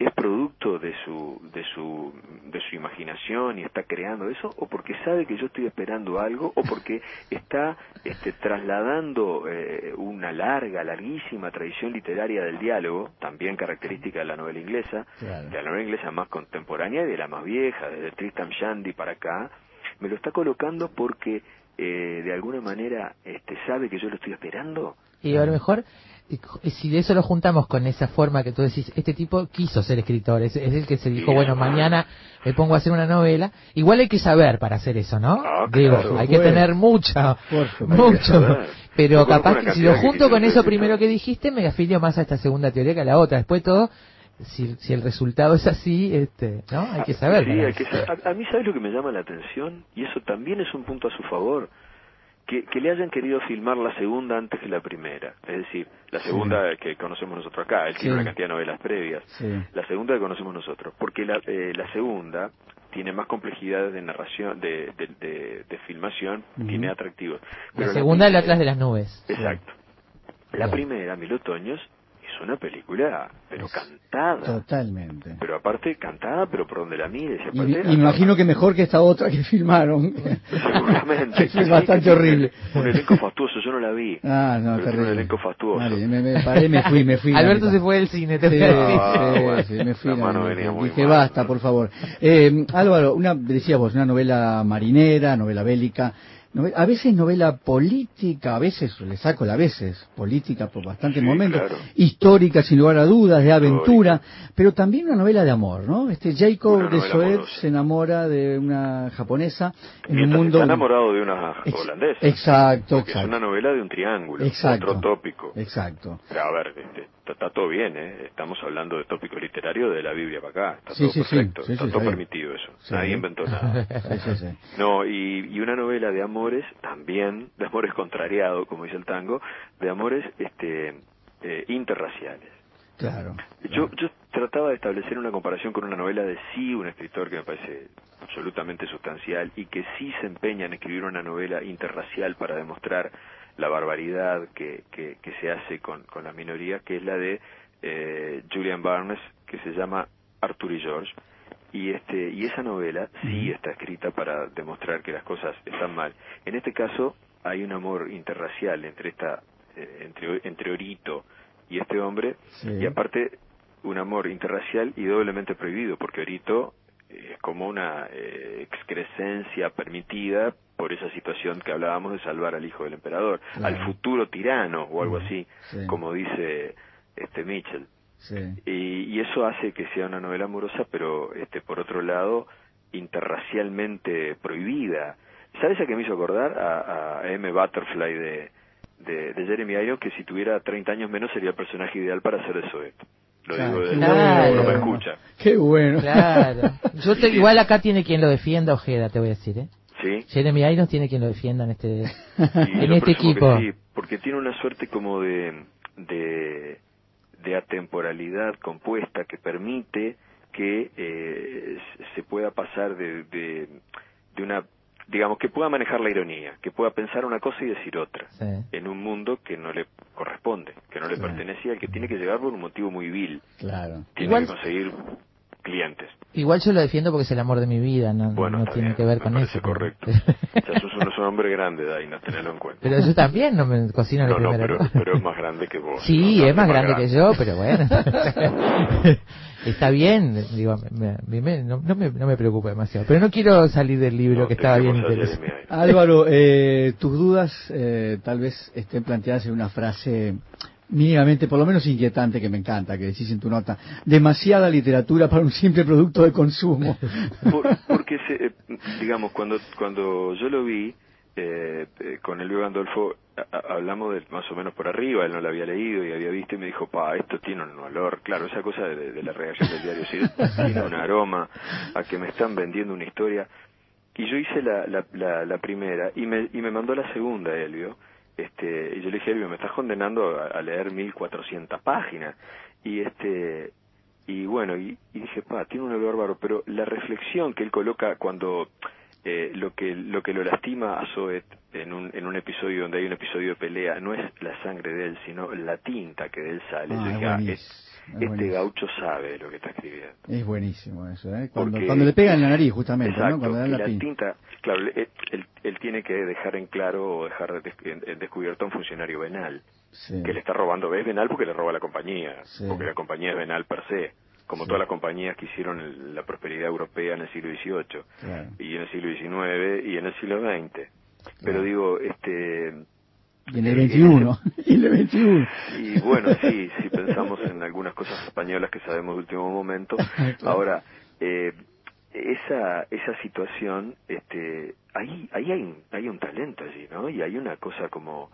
es producto de su de su de su imaginación y está creando eso o porque sabe que yo estoy esperando algo o porque está este trasladando eh, una larga larguísima tradición literaria del diálogo también característica de la novela inglesa Claro. de la novela inglesa más contemporánea y de la más vieja desde Tristram Shandy para acá me lo está colocando porque eh, de alguna manera este sabe que yo lo estoy esperando Y a lo mejor, si de eso lo juntamos con esa forma que tú decís, este tipo quiso ser escritor, es, es el que se dijo, bueno, ah. mañana me pongo a hacer una novela. Igual hay que saber para hacer eso, ¿no? Ah, Digo, claro. hay que tener mucha, mucho. <laughs> Pero capaz que si lo junto con eso primero que dijiste, me afilio más a esta segunda teoría que a la otra. Después todo, si, si el resultado es así, este, ¿no? Hay que saber. Sí, hay que. A, a mí, ¿sabes lo que me llama la atención? Y eso también es un punto a su favor. Que, que le hayan querido filmar la segunda antes que la primera. Es decir, la segunda que conocemos nosotros acá. Él tiene Sí. una cantidad de novelas previas. Sí. La segunda que conocemos nosotros. Porque la, eh, la segunda tiene más complejidades de narración, de, de, de- de filmación, tiene atractivos. La segunda, el primera- Atlas de las Nubes. Exacto. La Bien. primera, Mil Otoños, es una película, pero cantada. Totalmente. Pero aparte cantada, pero por donde la mires. Y, me imagino que mejor que esta otra que filmaron. Seguramente. Que <laughs> es Sí, bastante tiene horrible. Un elenco fastuoso, yo no la vi. Ah, no, terrible. un elenco fastuoso. Vale, me, me paré, me fui, me fui. la Alberto se fue del cine, te Sí. Ah, sí, bueno, sí, me fui. la mano la- venía muy dije, mal. basta, por favor. Eh, Álvaro, una, decías vos, una novela marinera, novela bélica, a veces novela política, a veces, le saco la a veces, política por bastantes Sí, momentos, claro. histórica sin lugar a dudas, de aventura, pero también una novela de amor, ¿no? Este Jacob de amorosa. se enamora de una japonesa en un Mientras mundo... está enamorado de una holandesa. Exacto, Porque es exacto. una novela de un triángulo. Exacto. Otro tópico. Exacto. Pero, a ver, este, está, está todo bien, ¿eh? Estamos hablando de tópico literario de la Biblia para acá. Está Sí, todo sí, sí. perfecto. Sí, está sí, todo permitido eso. Sí. Nadie inventó <laughs> nada. Sí, sí, sí. No, y, y una novela de amores también, de amores contrariado, como dice el tango, de amores este eh, interraciales. Claro. Yo, yo trataba de establecer una comparación con una novela de sí, un escritor que me parece absolutamente sustancial y que sí se empeña en escribir una novela interracial para demostrar la barbaridad que, que, que se hace con, con la minoría, que es la de eh, Julian Barnes, que se llama Arthur y George, y este y esa novela sí está escrita para demostrar que las cosas están mal. En este caso hay un amor interracial entre esta eh, entre entre Orito y este hombre Sí. y aparte un amor interracial y doblemente prohibido porque Orito es como una eh, excrescencia permitida por esa situación que hablábamos de salvar al hijo del emperador, Claro. al futuro tirano o algo así, Sí. como dice este Mitchell. Sí. Y, y eso hace que sea una novela amorosa, pero este por otro lado interracialmente prohibida. ¿Sabes a qué me hizo acordar? A, a M. Butterfly de, de, de Jeremy Irons, que si tuviera 30 años menos sería el personaje ideal para hacer de Soet. Lo Claro, digo de Claro. no me escucha. Qué bueno. Claro. Yo te- <laughs> igual acá tiene quien lo defienda, Ojeda, te voy a decir, ¿eh? ¿Sí? Jeremy Irons tiene quien lo defienda en este, <laughs> en este equipo. sí, porque tiene una suerte como de, de, de atemporalidad compuesta que permite que eh, se pueda pasar de, de, de una, digamos, que pueda manejar la ironía, que pueda pensar una cosa y decir otra, Sí. en un mundo que no le corresponde, que no le Sí. pertenece y al que tiene que llegar por un motivo muy vil, Claro. tiene Igual- que conseguir clientes. Igual yo lo defiendo porque es el amor de mi vida, no, Bueno, no está tiene bien, que ver me con parece eso. correcto. Ya sos un, un hombre grande, Dainas, tenelo en cuenta. Pero yo también no me cocino la No, no, pero, pero es más grande que vos. Sí, ¿no? es más grande que yo, pero bueno. <laughs> Está bien, digo, me- me- me- no, no me, no me preocupa demasiado. Pero no quiero salir del libro No, que estaba bien interesante. Álvaro, eh, tus dudas eh, tal vez estén planteadas en una frase mínimamente, por lo menos inquietante, que me encanta, que decís en tu nota. Demasiada literatura para un simple producto de consumo. <laughs> Por- porque, se, eh, digamos, cuando, cuando yo lo vi, eh, eh, con Elvio Gandolfo, a- hablamos de, más o menos por arriba, él no lo había leído y había visto y me dijo, pa, esto tiene un olor, claro, esa cosa de, de la redacción del diario, sí, <laughs> tiene un aroma a que me están vendiendo una historia. Y yo hice la, la, la, la primera y me, y me mandó la segunda, Elvio. Este, y yo le dije, Elvio, me estás condenando a, a leer 1400 páginas. Y este, y bueno, y, y dije, pa, tiene un olor bárbaro, pero la reflexión que él coloca cuando eh, lo que lo que lo lastima a Zoet en un, en un episodio donde hay un episodio de pelea no es la sangre de él, sino la tinta que de él sale. Ah, Yo es dije, este buenísimo. gaucho sabe lo que está escribiendo. Es buenísimo eso, ¿eh? Cuando, Porque- cuando le pegan en la nariz, justamente, Exacto, ¿no? Cuando le dan la la tinta, claro, él, él- él tiene que dejar en claro o dejar en- descubierto a un funcionario venal, Sí. que le está robando, es venal porque le roba a la compañía, Sí. porque la compañía es venal per se, como Sí. todas las compañías que hicieron el- la prosperidad europea en el siglo XVIII, Claro. y en el siglo XIX y en el siglo XX. Pero Claro. digo, este... Y en el eh, <laughs> 21. <laughs> Y en el 21. y bueno, sí, si pensamos en algunas cosas españolas que sabemos de último momento. Ahora, eh, esa esa situación, este, ahí ahí hay un, hay un talento allí, ¿no? Y hay una cosa como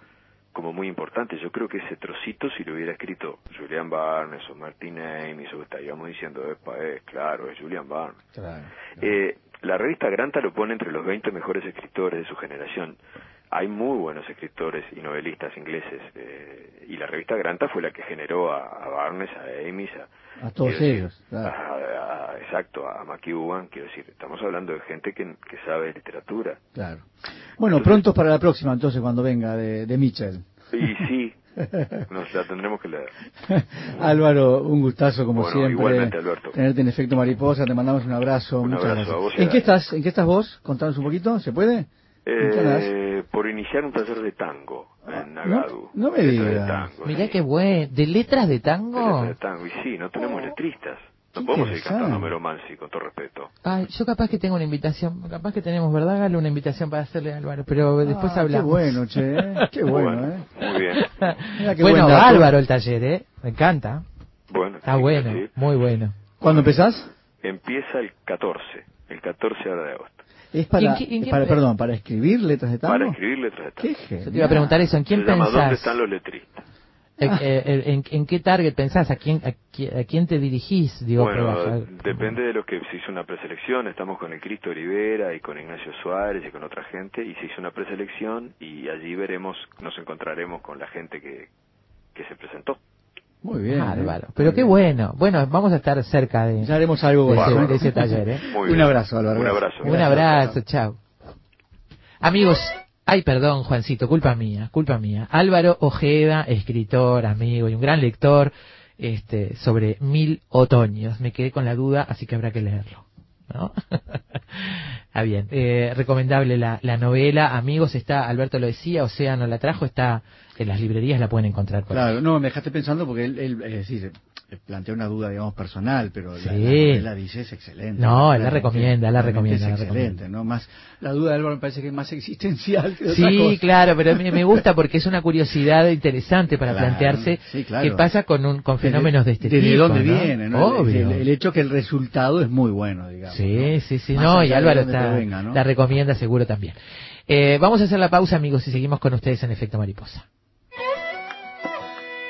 como muy importante. Yo creo que ese trocito, si lo hubiera escrito Julian Barnes o Martin Amis, o estaríamos diciendo, Epa, es claro, es Julian Barnes. Claro. Eh, la revista Granta lo pone entre los 20 mejores escritores de su generación. Hay muy buenos escritores y novelistas ingleses. eh, y la revista Granta fue la que generó a, a Barnes, a Amis, a, A todos decir, ellos, claro. a- a- exacto, a McEwan. Quiero decir, estamos hablando de gente que, que sabe literatura. Claro. Bueno, prontos para la próxima, entonces, cuando venga de, de Mitchell. Y sí, nos la tendremos que leer. <laughs> Álvaro, un gustazo como Bueno, siempre. igualmente, Alberto. Tenerte en efecto mariposa, te mandamos un abrazo. Un muchas abrazo gracias. a vos ¿En qué estás? ¿En qué estás vos? Contanos un poquito, ¿se puede? Eh, por iniciar un taller de tango en Ah, no- Nagadu. no me de digas. tango, Mirá sí. qué bueno. ¿De letras de De tango? letras de tango. Y sí, no tenemos letristas. Qué No podemos ir cantando Mero Mansi, con todo respeto. Ay, yo capaz que tengo una invitación, capaz que tenemos, ¿verdad, Galo? Una invitación para hacerle a Álvaro, pero después Ah, hablamos. Qué bueno, che. <laughs> ¿eh? Qué bueno, ¿eh? Muy bien. <laughs> Mira qué bueno. Álvaro el taller, ¿eh? Me encanta. Bueno, Está sí, bueno, sí. muy bueno. ¿Cuándo empezás? Empieza el 14, el 14 ahora de agosto. Es para, ¿Y en qué- en qué para pe- perdón, para escribir letras de tango. Para escribir letras de tango. Qué Yo te iba a preguntar eso, ¿en quién Se llama ¿Dónde pensás? están los letristas? Eh, eh, eh, en, en qué target pensás? ¿A quién, a, a quién te dirigís? Digo, bueno, para- depende de lo que se hizo una preselección. Estamos con el Cristo Olivera y con Ignacio Suárez y con otra gente. Y se hizo una preselección y allí veremos, nos encontraremos con la gente que, que se presentó. Muy bien. ¿eh? Bárbaro. Pero Muy qué bien. bueno. Bueno, vamos a estar cerca de, Ya haremos algo de ese, de taller, ¿eh? Muy Un bien. abrazo, Álvaro. Un abrazo. Un abrazo, chao. Amigos, ay, perdón, Juancito, culpa mía, culpa mía. Álvaro Ojeda, escritor, amigo y un gran lector, este, sobre mil otoños. Me quedé con la duda, así que habrá que leerlo. ¿no? <laughs> ah, bien. Eh, recomendable la, la novela. Amigos, está, Alberto lo decía, Océano la trajo, está en las librerías, la pueden encontrar por Claro, ahí. no, me dejaste pensando porque él, él, es decir, eh, plantea una duda, digamos, personal, pero la, Sí. la novela dice es excelente. No, él la recomienda, la recomienda, Es excelente, recomienda. ¿no? Más, la duda de Álvaro me parece que es más existencial que otra Sí, cosa. claro, pero me, me gusta <laughs> porque es una curiosidad interesante para Claro, plantearse sí, claro. qué pasa con un con fenómenos de este ¿Desde tipo. dónde ¿no? viene? ¿no? Obvio. El, el hecho que el resultado es muy bueno, digamos. Sí, ¿no? sí, sí, Más no, y de Álvaro dónde está, provenga, ¿no? la recomienda seguro también. Eh, vamos a hacer la pausa, amigos, y seguimos con ustedes en Efecto Mariposa.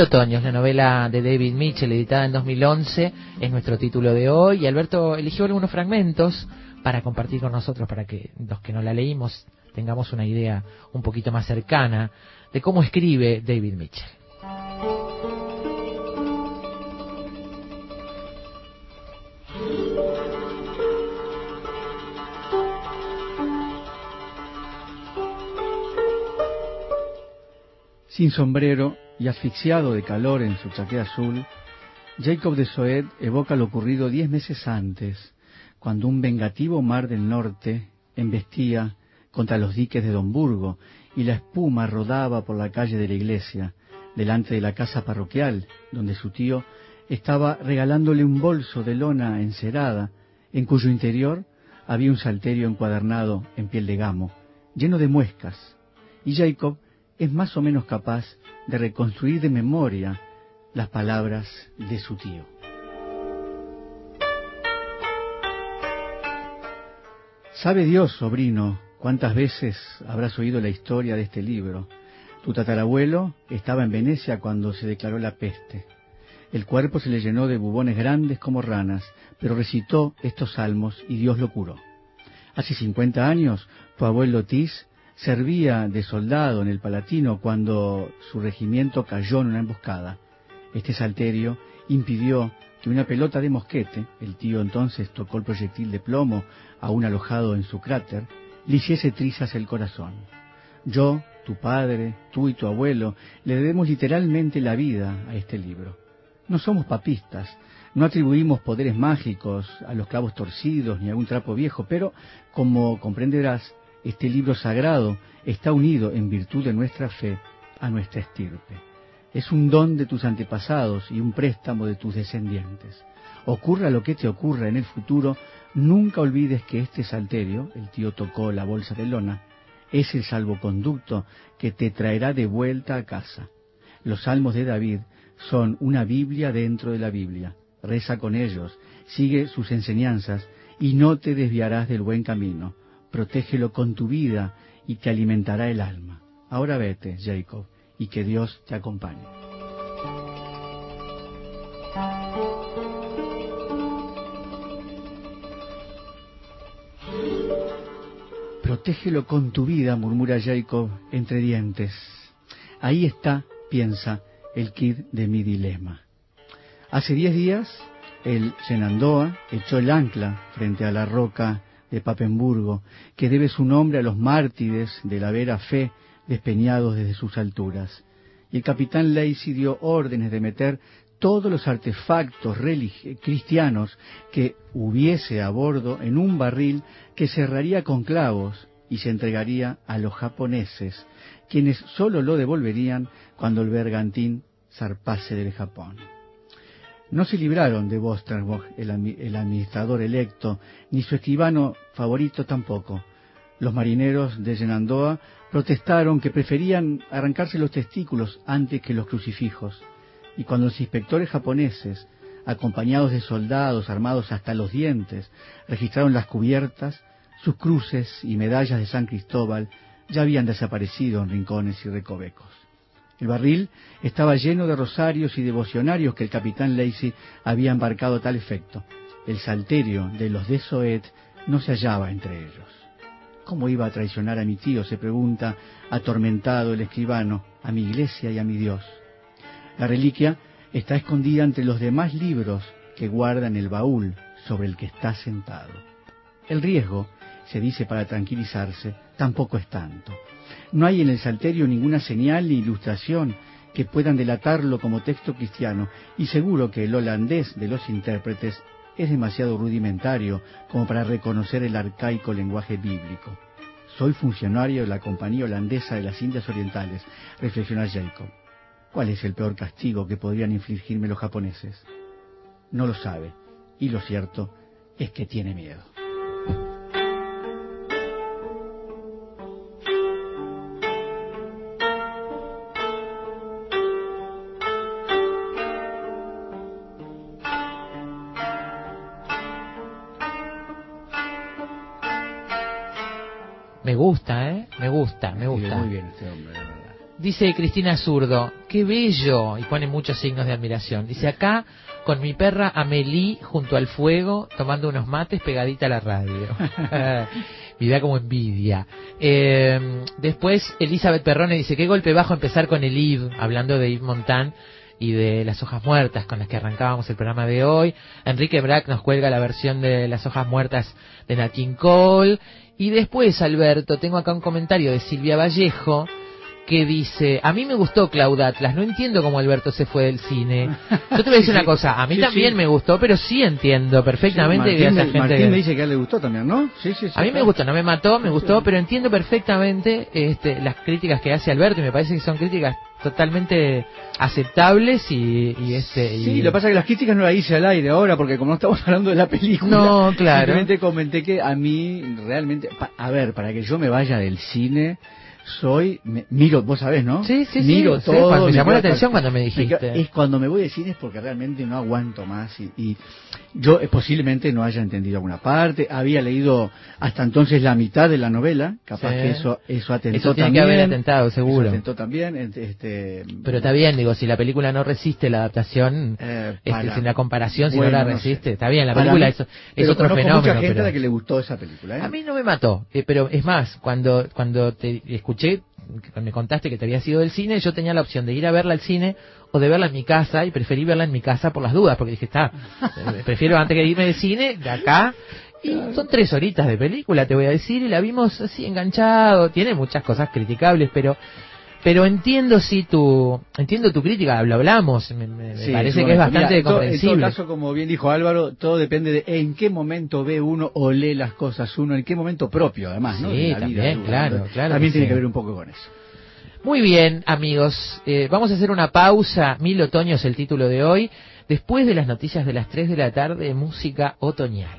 Otoños, la novela de David Mitchell, editada en 2011, es nuestro título de hoy. Y Alberto eligió algunos fragmentos para compartir con nosotros, para que los que no la leímos tengamos una idea un poquito más cercana de cómo escribe David Mitchell. Sin sombrero y asfixiado de calor en su chaqueta azul, Jacob de Soed evoca lo ocurrido diez meses antes, cuando un vengativo mar del norte embestía contra los diques de Domburgo y la espuma rodaba por la calle de la iglesia, delante de la casa parroquial, donde su tío estaba regalándole un bolso de lona encerada, en cuyo interior había un salterio encuadernado en piel de gamo, lleno de muescas, y Jacob es más o menos capaz de reconstruir de memoria las palabras de su tío. Sabe Dios, sobrino, cuántas veces habrás oído la historia de este libro. Tu tatarabuelo estaba en Venecia cuando se declaró la peste. El cuerpo se le llenó de bubones grandes como ranas, pero recitó estos salmos y Dios lo curó. Hace 50 años, tu abuelo Tis servía de soldado en el Palatino cuando su regimiento cayó en una emboscada. Este salterio impidió que una pelota de mosquete, el tío entonces tocó el proyectil de plomo aún alojado en su cráter, le hiciese trizas el corazón. Yo, tu padre, tú y tu abuelo, le debemos literalmente la vida a este libro. No somos papistas, no atribuimos poderes mágicos a los clavos torcidos ni a un trapo viejo, pero, como comprenderás, este libro sagrado está unido en virtud de nuestra fe a nuestra estirpe. Es un don de tus antepasados y un préstamo de tus descendientes. Ocurra lo que te ocurra en el futuro, nunca olvides que este salterio, el tío tocó la bolsa de lona, es el salvoconducto que te traerá de vuelta a casa. Los salmos de David son una Biblia dentro de la Biblia. Reza con ellos, sigue sus enseñanzas y no te desviarás del buen camino. Protégelo con tu vida y te alimentará el alma. Ahora vete, Jacob, y que Dios te acompañe. Protégelo con tu vida, murmura Jacob entre dientes. Ahí está, piensa, el kid de mi dilema. Hace diez días, el Shenandoah echó el ancla frente a la roca de Papemburgo, que debe su nombre a los mártires de la vera fe despeñados desde sus alturas. Y el capitán Lacey dio órdenes de meter todos los artefactos cristianos que hubiese a bordo en un barril que cerraría con clavos y se entregaría a los japoneses, quienes sólo lo devolverían cuando el bergantín zarpase del Japón. No se libraron de Bosterbog, el, administrador electo, ni su escribano favorito tampoco. Los marineros de Shenandoah protestaron que preferían arrancarse los testículos antes que los crucifijos, y cuando los inspectores japoneses acompañados de soldados armados hasta los dientes, registraron las cubiertas, sus cruces y medallas de San Cristóbal ya habían desaparecido en rincones y recovecos. El barril estaba lleno de rosarios y devocionarios que el capitán Lacey había embarcado a tal efecto. El salterio de los de Soet no se hallaba entre ellos. ¿Cómo iba a traicionar a mi tío? se pregunta, atormentado el escribano, a mi iglesia y a mi Dios. La reliquia está escondida entre los demás libros que guardan el baúl sobre el que está sentado. El riesgo, se dice para tranquilizarse, tampoco es tanto. No hay en el salterio ninguna señal ni ilustración que puedan delatarlo como texto cristiano, y seguro que el holandés de los intérpretes es demasiado rudimentario como para reconocer el arcaico lenguaje bíblico. Soy funcionario de la Compañía Holandesa de las Indias Orientales, reflexiona Jacob. ¿Cuál es el peor castigo que podrían infligirme los japoneses? No lo sabe, y lo cierto es que tiene miedo. Gusta, ¿eh? Me gusta, me gusta. Muy bien este hombre, la verdad. Dice Cristina Zurdo, qué bello, y pone muchos signos de admiración. Dice acá, con mi perra Amelie junto al fuego, tomando unos mates pegadita a la radio. <laughs> Da como envidia. Eh, después Elizabeth Perrone dice, qué golpe bajo empezar con el Yves, hablando de Yves Montand y de las hojas muertas con las que arrancábamos el programa de hoy. Enrique Brack nos cuelga la versión de las hojas muertas de Nat King Cole. Y después, Alberto, tengo acá un comentario de Silvia Vallejo, que dice, a mí me gustó Cloud Atlas, no entiendo cómo Alberto se fue del cine. <laughs> Yo te voy a decir Sí, una cosa, a mí Sí, también sí. me gustó, pero sí entiendo perfectamente que Martín, haya me, gente Martín que- me dice que a él le gustó también, ¿no? Sí, sí, sí. A mí me gustó, no me mató, me gustó, pero entiendo perfectamente este, las críticas que hace Alberto y me parece que son críticas totalmente aceptables y, y este y- Sí, lo que pasa es que las críticas no las hice al aire ahora, porque como no estamos <laughs> hablando de la película, No, claro. simplemente comenté que a mí realmente, a ver, para que yo me vaya del cine, soy, me- miro, vos sabés, ¿no? Sí, sí, miro todo. me llamó la atención cuando me dijiste. es cuando me voy de cine es porque realmente no aguanto más y, y yo eh, posiblemente no haya entendido alguna parte, había leído hasta entonces la mitad de la novela, capaz Sí. que eso eso atentó Eso tiene que haber atentado, seguro. Eso atentó también, este, Pero está bien, digo, si la película no resiste la adaptación, Eh, este, para- si la comparación, si no la no resiste, sé. está bien, la película mí- es, otro fenómeno. mucha gente pero- a la que le gustó esa película, ¿eh? A mí no me mató, pero es más, cuando cuando te escuché, que me contaste que te había sido del cine, yo tenía la opción de ir a verla al cine o de verla en mi casa y preferí verla en mi casa por las dudas, porque dije, está, eh, prefiero antes que irme de cine, de acá. Y son tres horitas de película, te voy a decir, y la vimos así enganchado, tiene muchas cosas criticables, pero pero entiendo sí tu entiendo tu crítica, lo hablamos, me, me- me Sí, parece que es bastante Mira, comprensible. En todo caso, como bien dijo Álvaro, todo depende de en qué momento ve uno o lee las cosas uno, en qué momento propio, además, ¿no? Sí, vida también, uno. claro, claro También que tiene sí. que ver un poco con eso. Muy bien, amigos. Eh, vamos a hacer una pausa. Mil otoños el título de hoy. Después de las noticias de las 3 de la tarde, música otoñal.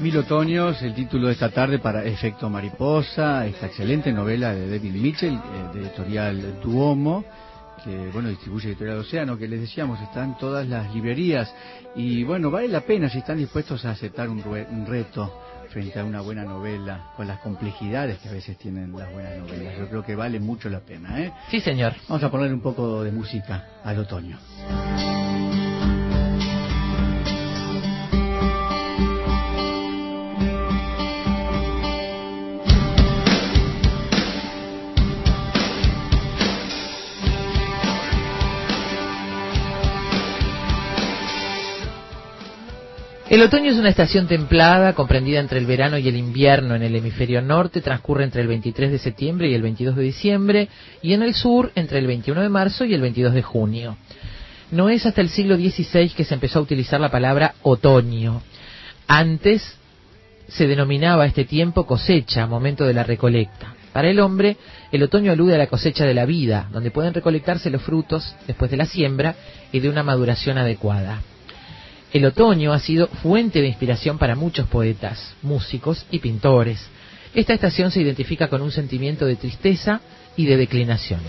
Mil otoños, el título de esta tarde para Efecto Mariposa, esta excelente novela de David Mitchell, eh, de editorial Duomo, que bueno distribuye Editorial Océano, que les decíamos están todas las librerías. Y bueno vale la pena si están dispuestos a aceptar un, rue- un reto frente a una buena novela con las complejidades que a veces tienen las buenas novelas. Yo creo que vale mucho la pena. ¿eh? Sí, señor. Vamos a poner un poco de música al otoño. El otoño es una estación templada comprendida entre el verano y el invierno en el hemisferio norte, transcurre entre el 23 de septiembre y el 22 de diciembre, y en el sur entre el 21 de marzo y el 22 de junio. No es hasta el siglo XVI que se empezó a utilizar la palabra otoño. Antes se denominaba este tiempo cosecha, momento de la recolecta. Para el hombre, el otoño alude a la cosecha de la vida, donde pueden recolectarse los frutos después de la siembra y de una maduración adecuada. El otoño ha sido fuente de inspiración para muchos poetas, músicos y pintores. Esta estación se identifica con un sentimiento de tristeza y de declinación.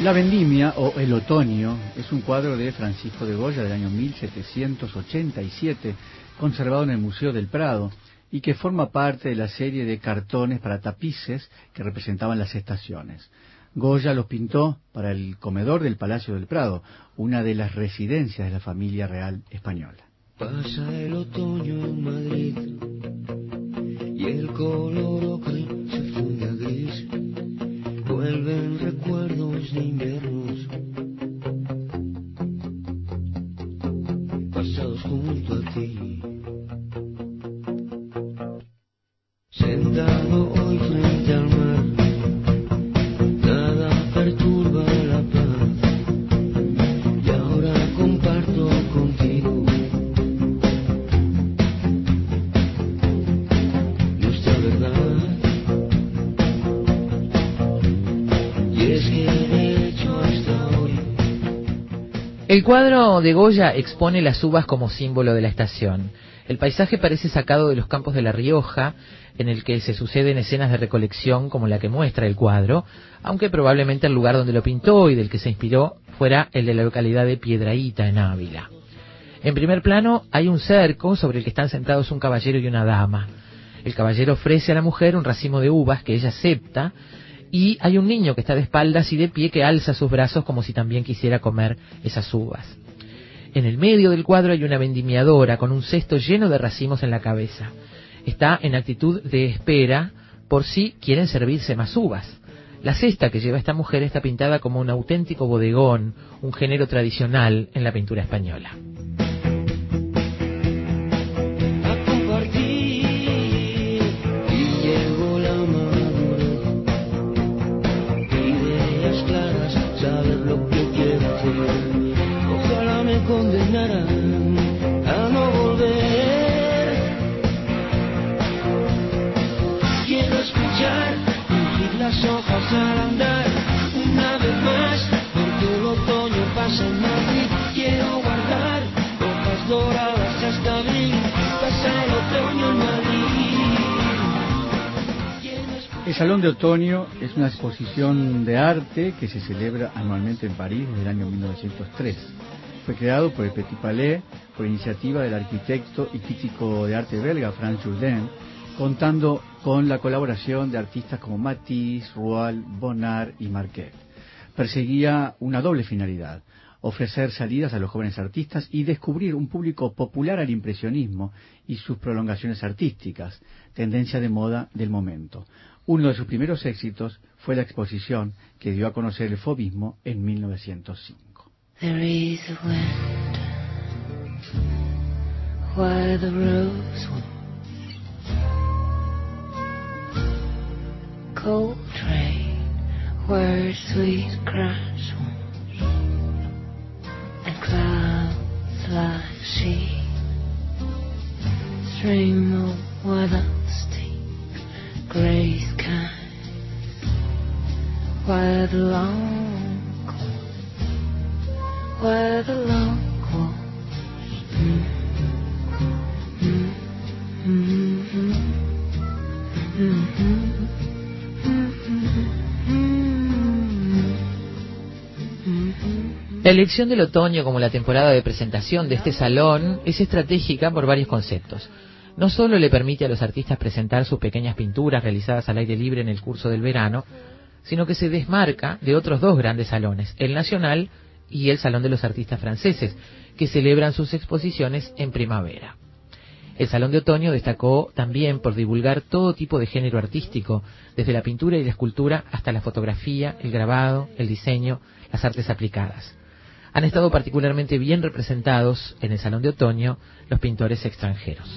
La vendimia o El otoño es un cuadro de Francisco de Goya del año 1787, conservado en el Museo del Prado y que forma parte de la serie de cartones para tapices que representaban las estaciones. Goya los pintó para el comedor del Palacio del Prado, una de las residencias de la familia real española. El otoño en Madrid y el color gris. Vuelven recuerdos de inviernos pasados junto a ti. Sentado hoy frente al mar, cuadro de Goya expone las uvas como símbolo de la estación. El paisaje parece sacado de los campos de La Rioja, en el que se suceden escenas de recolección como la que muestra el cuadro, aunque probablemente el lugar donde lo pintó y del que se inspiró fuera el de la localidad de Piedraíta, en Ávila. En primer plano hay un cerco sobre el que están sentados un caballero y una dama. El caballero ofrece a la mujer un racimo de uvas que ella acepta y hay un niño que está de espaldas y de pie que alza sus brazos como si también quisiera comer esas uvas. En el medio del cuadro hay una vendimiadora con un cesto lleno de racimos en la cabeza. Está en actitud de espera por si quieren servirse más uvas. La cesta que lleva esta mujer está pintada como un auténtico bodegón, un género tradicional en la pintura española. Salón de Otoño es una exposición de arte que se celebra anualmente en París desde el año 1903. Fue creado por el Petit Palais por iniciativa del arquitecto y crítico de arte belga Franz Jourdain, contando con la colaboración de artistas como Matisse, Roual, Bonnard y Marquet. Perseguía una doble finalidad, ofrecer salidas a los jóvenes artistas y descubrir un público popular al impresionismo y sus prolongaciones artísticas, tendencia de moda del momento. Uno de sus primeros éxitos fue la exposición que dio a conocer el fobismo en 1905. There is a wind where the rose will cold rain where sweet grass will and clouds like sheep stream over the mm, mm, La elección del otoño como la temporada de presentación de este salón es estratégica por varios conceptos. No solo le permite a los artistas presentar sus pequeñas pinturas realizadas al aire libre en el curso del verano, sino que se desmarca de otros dos grandes salones, el Nacional y el Salón de los Artistas Franceses, que celebran sus exposiciones en primavera. El Salón de Otoño destacó también por divulgar todo tipo de género artístico, desde la pintura y la escultura hasta la fotografía, el grabado, el diseño, las artes aplicadas. Han estado particularmente bien representados en el Salón de Otoño los pintores extranjeros.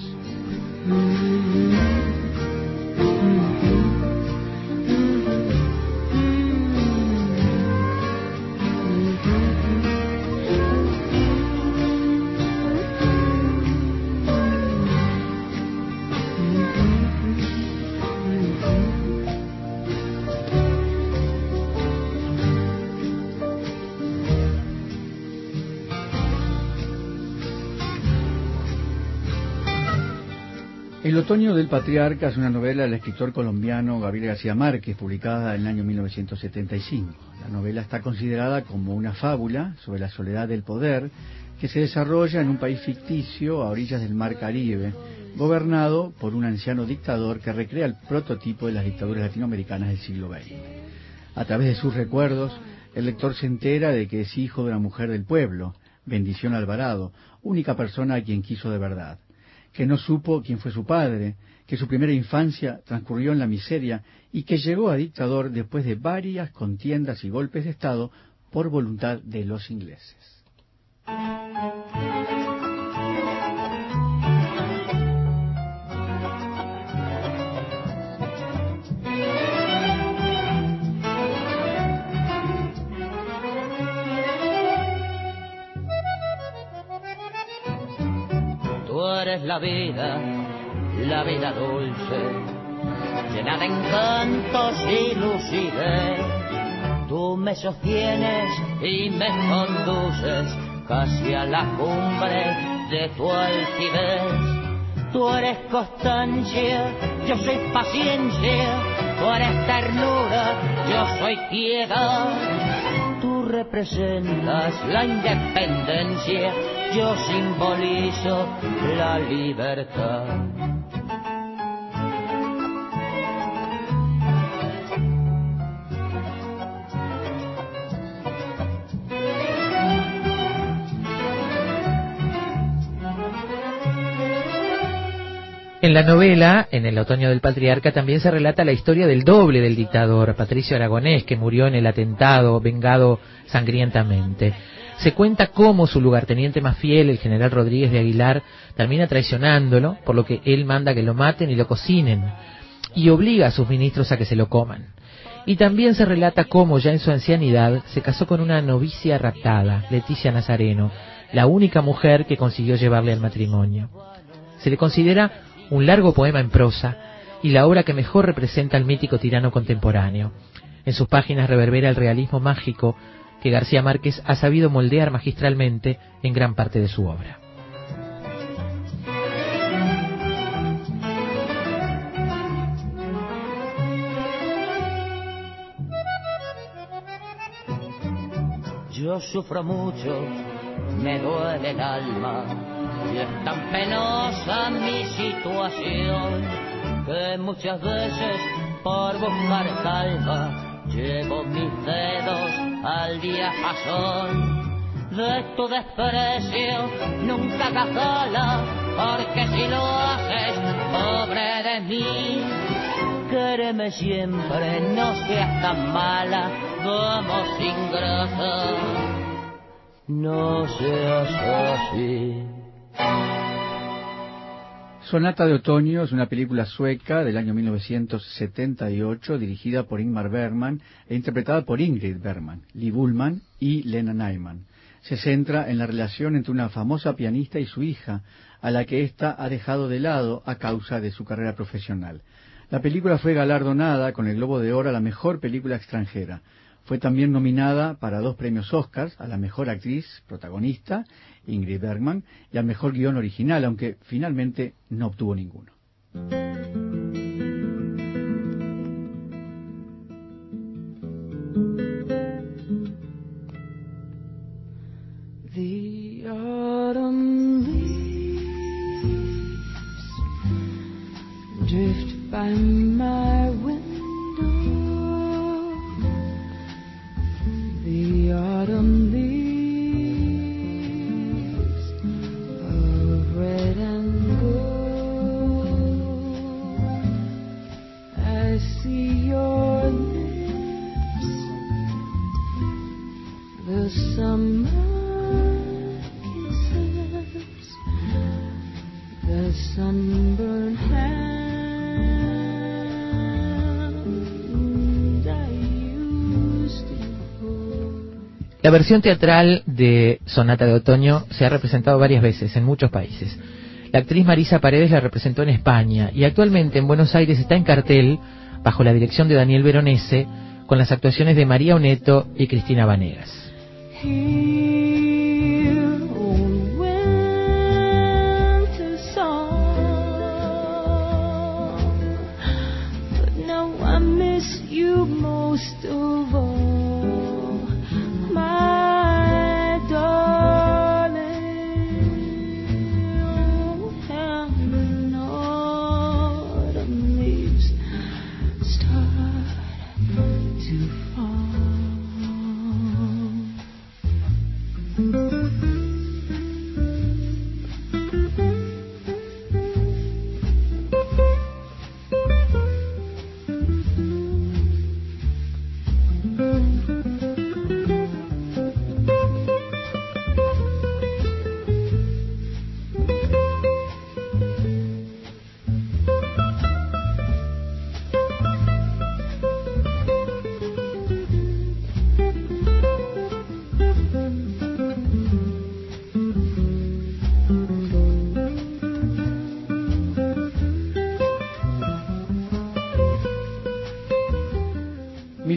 El otoño del patriarca es una novela del escritor colombiano Gabriel García Márquez, publicada en el año 1975. La novela está considerada como una fábula sobre la soledad del poder que se desarrolla en un país ficticio a orillas del mar Caribe, gobernado por un anciano dictador que recrea el prototipo de las dictaduras latinoamericanas del siglo XX. A través de sus recuerdos, el lector se entera de que es hijo de una mujer del pueblo, Bendición Alvarado, única persona a quien quiso de verdad que no supo quién fue su padre, que su primera infancia transcurrió en la miseria y que llegó a dictador después de varias contiendas y golpes de Estado por voluntad de los ingleses. Eres la vida, la vida dulce, llena de encantos y lucidez. Tú me sostienes y me conduces casi a la cumbre de tu altivez. Tú eres constancia, yo soy paciencia, tú eres ternura, yo soy piedad. Tú representas la independencia, yo simbolizo la libertad. En la novela, en el otoño del patriarca, también se relata la historia del doble del dictador, Patricio Aragonés, que murió en el atentado vengado sangrientamente. Se cuenta cómo su lugarteniente más fiel, el general Rodríguez de Aguilar, termina traicionándolo, por lo que él manda que lo maten y lo cocinen, y obliga a sus ministros a que se lo coman. Y también se relata cómo, ya en su ancianidad, se casó con una novicia raptada, Leticia Nazareno, la única mujer que consiguió llevarle al matrimonio. Se le considera un largo poema en prosa y la obra que mejor representa al mítico tirano contemporáneo. En sus páginas reverbera el realismo mágico que García Márquez ha sabido moldear magistralmente en gran parte de su obra. Yo sufro mucho, me duele el alma y es tan penosa mi situación que muchas veces por buscar calma llevo mis dedos al diapasón. De tu desprecio nunca gala porque si lo haces pobre de mí. Quéreme siempre no seas tan mala como ingrata no seas así Sonata de Otoño es una película sueca del año 1978 dirigida por Ingmar Bergman e interpretada por Ingrid Bergman, Lee Bullman y Lena Nyman. Se centra en la relación entre una famosa pianista y su hija, a la que ésta ha dejado de lado a causa de su carrera profesional. La película fue galardonada con el Globo de Oro a la mejor película extranjera. Fue también nominada para dos premios Oscars, a la mejor actriz protagonista, Ingrid Bergman, y al mejor guion original, aunque finalmente no obtuvo ninguno. Versión teatral de Sonata de Otoño se ha representado varias veces en muchos países. La actriz Marisa Paredes la representó en España y actualmente en Buenos Aires está en cartel bajo la dirección de Daniel Veronese con las actuaciones de María Oneto y Cristina Vanegas.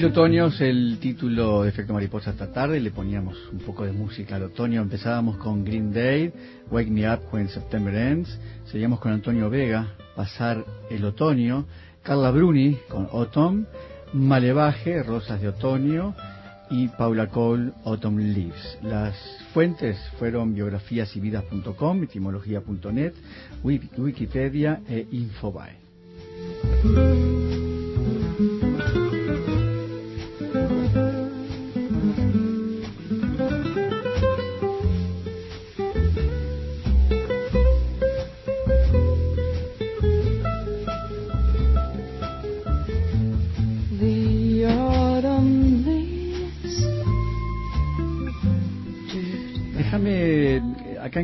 Mil otoños, el título de Efecto Mariposa esta tarde, le poníamos un poco de música al otoño, empezábamos con Green Day, Wake Me Up When September Ends, seguíamos con Antonio Vega, Pasar el Otoño, Carla Bruni con Autumn, Malevaje, Rosas de Otoño. Y Paula Cole, Autumn Leaves. Las fuentes fueron biografíasyvidas.com, etimología.net, Wik- Wikipedia e Infobae.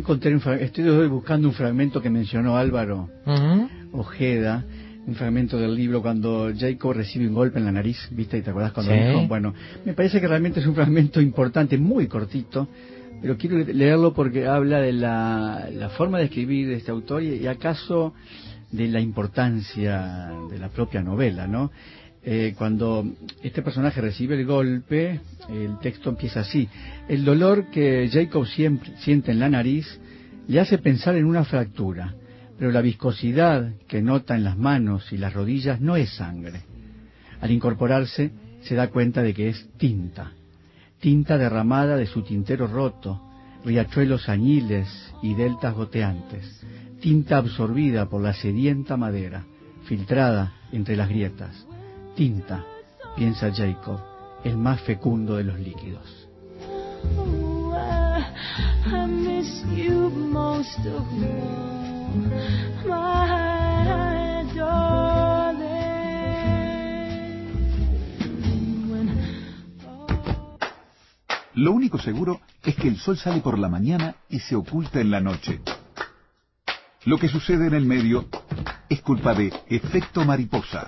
Encontré un estoy hoy buscando un fragmento que mencionó Álvaro. Ojeda, un fragmento del libro cuando Jacob recibe un golpe en la nariz, ¿viste? ¿Y te acuerdas cuando Sí. dijo? Bueno, me parece que realmente es un fragmento importante, muy cortito, pero quiero leerlo porque habla de la, la forma de escribir de este autor y, y acaso de la importancia de la propia novela, ¿no? Eh, cuando este personaje recibe el golpe, el texto empieza así. El dolor que Jacob siempre siente en la nariz le hace pensar en una fractura, pero la viscosidad que nota en las manos y las rodillas no es sangre. Al incorporarse, se da cuenta de que es tinta, tinta derramada de su tintero roto, riachuelos añiles y deltas goteantes, tinta absorbida por la sedienta madera, filtrada entre las grietas, tinta, piensa Jacob, el más fecundo de los líquidos. Lo único seguro es que el sol sale por la mañana y se oculta en la noche. Lo que sucede en el medio es culpa de efecto mariposa.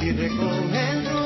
Y recoge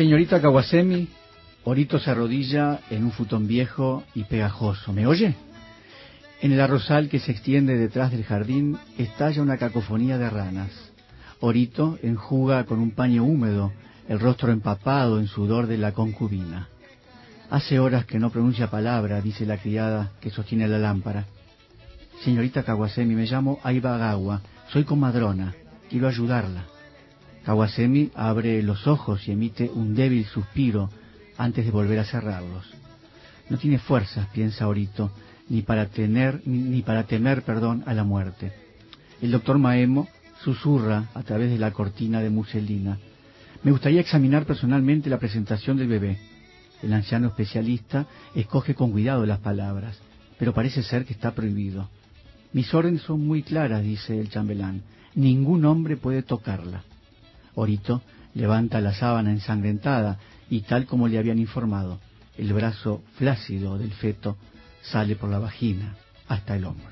Señorita Kawasemi, Orito se arrodilla en un futón viejo y pegajoso. ¿Me oye? En el arrozal que se extiende detrás del jardín estalla una cacofonía de ranas. Orito enjuga con un paño húmedo el rostro empapado en sudor de la concubina. Hace horas que no pronuncia palabra, dice la criada que sostiene la lámpara. Señorita Kawasemi, me llamo Aiba Gawa, soy comadrona, quiero ayudarla. Kawasemi abre los ojos y emite un débil suspiro antes de volver a cerrarlos. No tiene fuerzas, piensa Orito, ni para tener ni, para temer, perdón, a la muerte. El doctor Maemo susurra a través de la cortina de muselina. Me gustaría examinar personalmente la presentación del bebé. El anciano especialista escoge con cuidado las palabras, pero parece ser que está prohibido. Mis órdenes son muy claras, dice el chambelán. Ningún hombre puede tocarla. Orito levanta la sábana ensangrentada y tal como le habían informado, el brazo flácido del feto sale por la vagina hasta el hombro.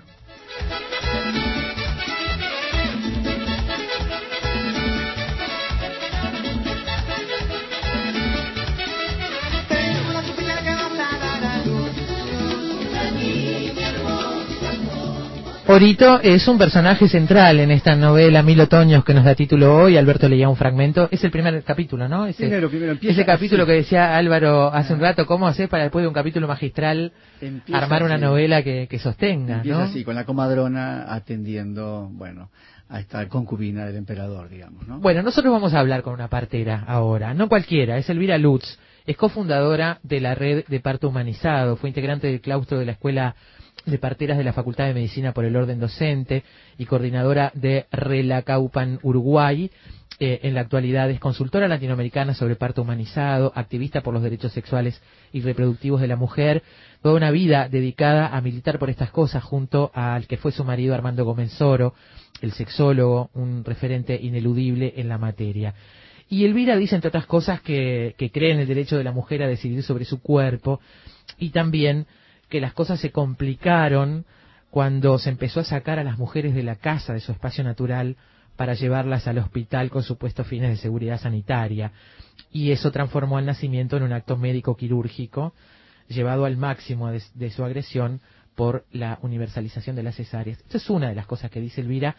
Orito es un personaje central en esta novela Mil Otoños que nos da título hoy. Alberto leía un fragmento. Es el primer capítulo, ¿no? Ese, Primero, primero empieza ese capítulo así. que decía Álvaro hace un rato, ¿cómo hacer para después de un capítulo magistral Empieza armar una así. novela que, que sostenga, Empieza ¿no? así, con la comadrona atendiendo, bueno, a esta concubina del emperador, digamos, ¿no? Bueno, nosotros vamos a hablar con una partera ahora, no cualquiera, es Elvira Lutz, es cofundadora de la red de parto humanizado, fue integrante del claustro de la Escuela de Parteras de la Facultad de Medicina por el Orden Docente y coordinadora de Relacaupan Uruguay. Eh, en la actualidad es consultora latinoamericana sobre parto humanizado, activista por los derechos sexuales y reproductivos de la mujer, toda una vida dedicada a militar por estas cosas junto al que fue su marido Armando Gómez Soro, el sexólogo, un referente ineludible en la materia. Y Elvira dice, entre otras cosas, que, que cree en el derecho de la mujer a decidir sobre su cuerpo y también que las cosas se complicaron cuando se empezó a sacar a las mujeres de la casa, de su espacio natural, para llevarlas al hospital con supuestos fines de seguridad sanitaria. Y eso transformó el nacimiento en un acto médico quirúrgico, llevado al máximo de, de su agresión por la universalización de las cesáreas. Esta es una de las cosas que dice Elvira,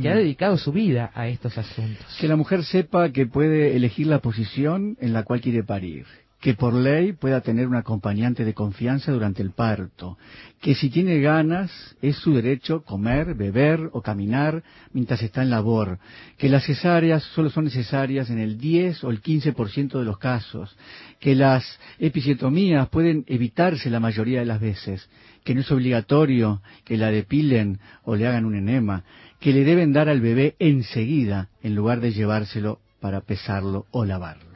que ha Mm. dedicado su vida a estos asuntos. Que la mujer sepa que puede elegir la posición en la cual quiere parir, que por ley pueda tener un acompañante de confianza durante el parto, que si tiene ganas es su derecho comer, beber o caminar mientras está en labor, que las cesáreas solo son necesarias en el 10 o el 15% de los casos, que las episiotomías pueden evitarse la mayoría de las veces, que no es obligatorio que la depilen o le hagan un enema, que le deben dar al bebé enseguida en lugar de llevárselo para pesarlo o lavarlo.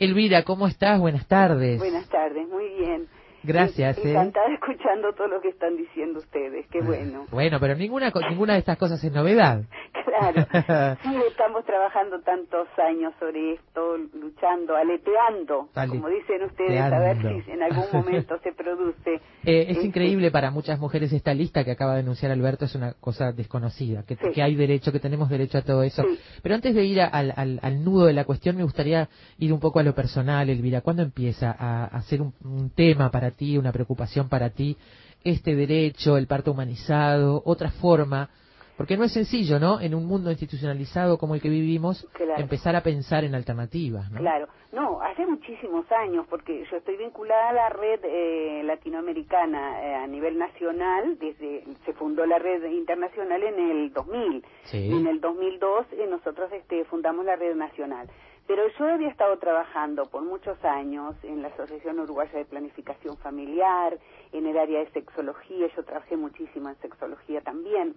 Elvira, ¿cómo estás? Buenas tardes. Buenas tardes, muy bien. Gracias, ¿eh? Encantada escuchando todo lo que están diciendo ustedes, qué bueno. <laughs> Bueno, pero ninguna, ninguna de estas cosas es novedad. <laughs> Claro, <laughs> sí, estamos trabajando tantos años sobre esto, luchando, aleteando, Ale- como dicen ustedes, a ver teando. si en algún momento se produce. Eh, es Este, increíble para muchas mujeres esta lista que acaba de anunciar Alberto, es una cosa desconocida, que, Sí. que hay derecho, que tenemos derecho a todo eso. Sí. Pero antes de ir al, al- al nudo de la cuestión, me gustaría ir un poco a lo personal, Elvira. ¿Cuándo empieza a, a ser un, un tema para ti, una preocupación para ti, este derecho, el parto humanizado, otra forma? Porque no es sencillo, ¿no? En un mundo institucionalizado como el que vivimos, Claro. empezar a pensar en alternativas, ¿no? Claro, no, hace muchísimos años, porque yo estoy vinculada a la red eh, latinoamericana eh, a nivel nacional, desde se fundó la red internacional en el 2000. Sí. Y en el 2002 eh, nosotros este, fundamos la red nacional. Pero yo había estado trabajando por muchos años en la Asociación Uruguaya de Planificación Familiar, en el área de sexología, yo trabajé muchísimo en sexología también.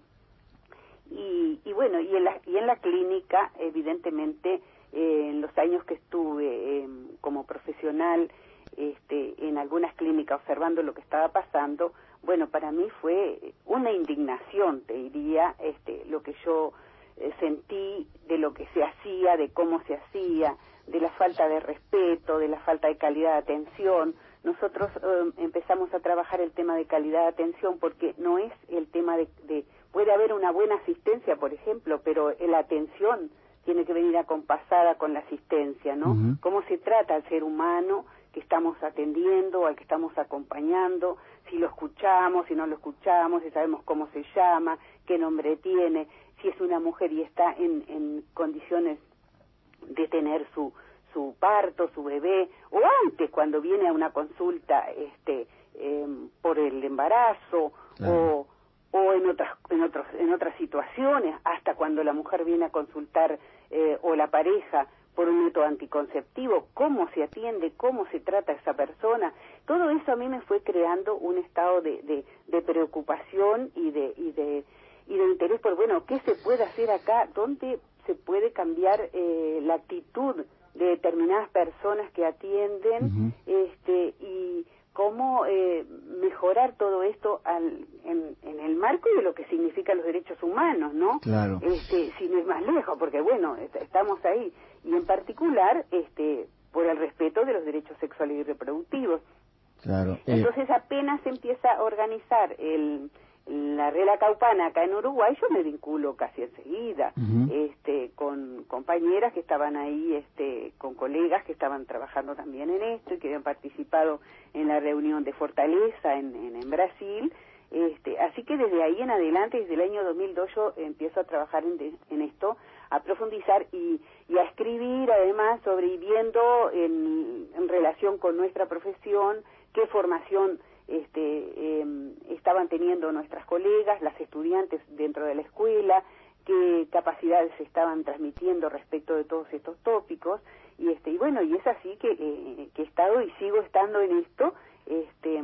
Y, y bueno, y en la, y en la clínica, evidentemente, eh, en los años que estuve eh, como profesional este, en algunas clínicas observando lo que estaba pasando, bueno, para mí fue una indignación, te diría, este, lo que yo eh, sentí de lo que se hacía, de cómo se hacía, de la falta de respeto, de la falta de calidad de atención. Nosotros eh, empezamos a trabajar el tema de calidad de atención porque no es el tema de, de puede haber una buena asistencia, por ejemplo, pero la atención tiene que venir acompasada con la asistencia, ¿no? Ujú. Cómo se trata al ser humano que estamos atendiendo, al que estamos acompañando, si lo escuchamos, si no lo escuchamos, si sabemos cómo se llama, qué nombre tiene, si es una mujer y está en, en condiciones de tener su su parto, su bebé, o antes cuando viene a una consulta este em, por el embarazo o o en otras en otros en otras situaciones, hasta cuando la mujer viene a consultar eh, o la pareja por un método anticonceptivo, cómo se atiende, cómo se trata a esa persona, todo eso a mí me fue creando un estado de, de, de preocupación y de, y de y de interés por bueno qué se puede hacer acá, dónde se puede cambiar eh, la actitud de determinadas personas que atienden, este y cómo eh, mejorar todo esto al, en, en el marco de lo que significan los derechos humanos, ¿no? Claro. Este, si no es más lejos, porque bueno, est- estamos ahí y en particular, este, por el respeto de los derechos sexuales y reproductivos. Claro. Eh, Entonces apenas se empieza a organizar el, la Rela Caupana acá en Uruguay, yo me vinculo casi enseguida, este, con compañeras que estaban ahí, este, con colegas que estaban trabajando también en esto y que habían participado en la reunión de Fortaleza en, en, en Brasil. Este, así que desde ahí en adelante, desde el año 2002, yo empiezo a trabajar en, de- en esto, a profundizar y, y a escribir además sobre y viendo en, en relación con nuestra profesión qué formación este, em, estaban teniendo nuestras colegas, las estudiantes dentro de la escuela, qué capacidades se estaban transmitiendo respecto de todos estos tópicos. Y este y bueno y es así que, eh, que he estado y sigo estando en esto este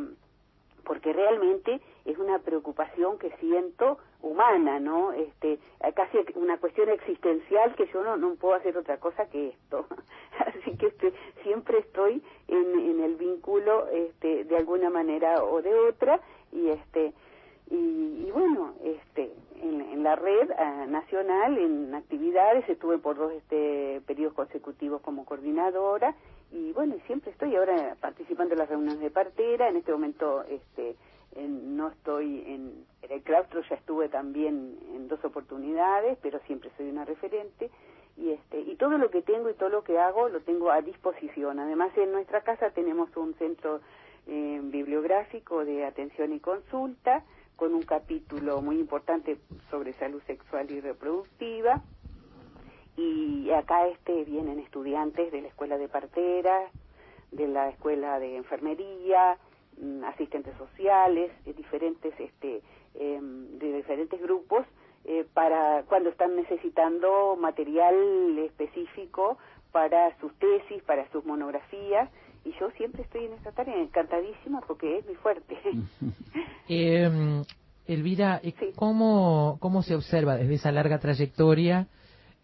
porque realmente es una preocupación que siento humana, ¿no? Este, casi una cuestión existencial que yo no, no puedo hacer otra cosa que esto. <laughs> Así que este, siempre estoy en, en el vínculo este, de alguna manera o de otra y este y, y bueno, este en, la red ah, nacional, en actividades, estuve por dos este, periodos consecutivos como coordinadora y bueno, siempre estoy ahora participando en las reuniones de partera, en este momento este en- no estoy en, en el claustro, ya estuve también en dos oportunidades, pero siempre soy una referente y este y todo lo que tengo y todo lo que hago lo tengo a disposición. Además en nuestra casa tenemos un centro eh, bibliográfico de atención y consulta con un capítulo muy importante sobre salud sexual y reproductiva. Y acá este vienen estudiantes de la escuela de parteras, de la escuela de enfermería, mm, asistentes sociales, eh, diferentes este em, de diferentes grupos eh, para cuando están necesitando material específico para sus tesis, para sus monografías y yo siempre estoy en esta tarea encantadísima porque es muy fuerte. <laughs> Eh, Elvira, ¿cómo, ¿cómo se observa desde esa larga trayectoria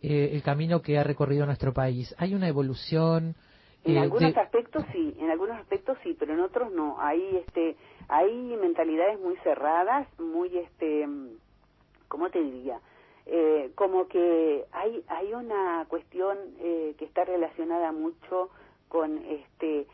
eh, el camino que ha recorrido nuestro país? ¿Hay una evolución? En eh, algunos de- aspectos sí, en algunos aspectos sí, pero en otros no. Hay este, hay mentalidades muy cerradas, muy este, ¿cómo te diría? Eh, como que hay hay una cuestión eh, que está relacionada mucho con este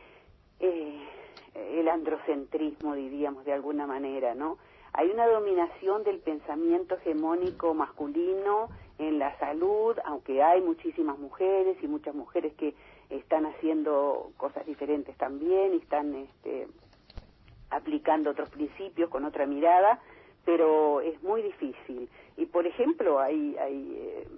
eh, el androcentrismo, diríamos de alguna manera, ¿no? Hay una dominación del pensamiento hegemónico masculino en la salud, aunque hay muchísimas mujeres y muchas mujeres que están haciendo cosas diferentes también y están este, aplicando otros principios con otra mirada, pero es muy difícil. Y por ejemplo, hay, hay eh,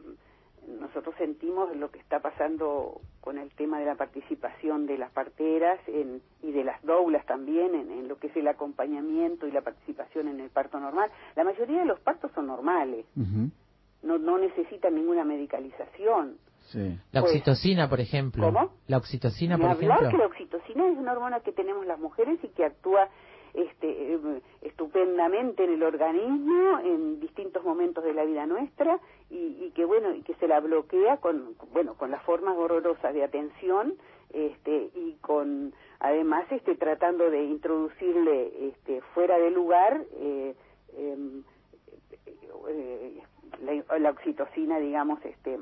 nosotros sentimos lo que está pasando con el tema de la participación de las parteras en, y de las doulas también en, en lo que es el acompañamiento y la participación en el parto normal. La mayoría de los partos son normales, no, no necesitan ninguna medicalización. Sí. La Pues, oxitocina, por ejemplo. ¿cómo? La oxitocina, por hablar ejemplo. que la oxitocina es una hormona que tenemos las mujeres y que actúa este, eh, estupendamente en el organismo en distintos momentos de la vida nuestra y, y que bueno y que se la bloquea con bueno con las formas horrorosas de atención este y con además este tratando de introducirle este fuera de lugar eh, em, eh, la, la oxitocina digamos este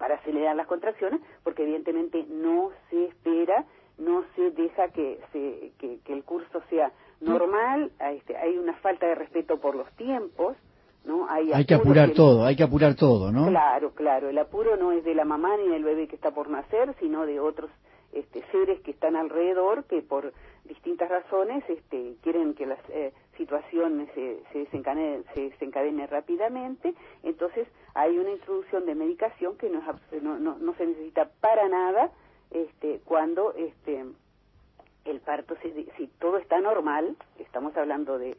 para acelerar las contracciones, porque evidentemente no se espera, no se deja que, se, que, que el curso sea normal, a este, hay una falta de respeto por los tiempos, ¿no? Hay, Hay que apurar que- todo, hay que apurar todo, ¿no? Claro, claro. El apuro no es de la mamá ni del bebé que está por nacer, sino de otros este, seres que están alrededor que por distintas razones este, quieren que la eh, situación se, se, desencadene, se desencadene rápidamente. Entonces hay una introducción de medicación que no, es no, no, no se necesita para nada este, cuando este, el parto, si, si todo está normal, estamos hablando de,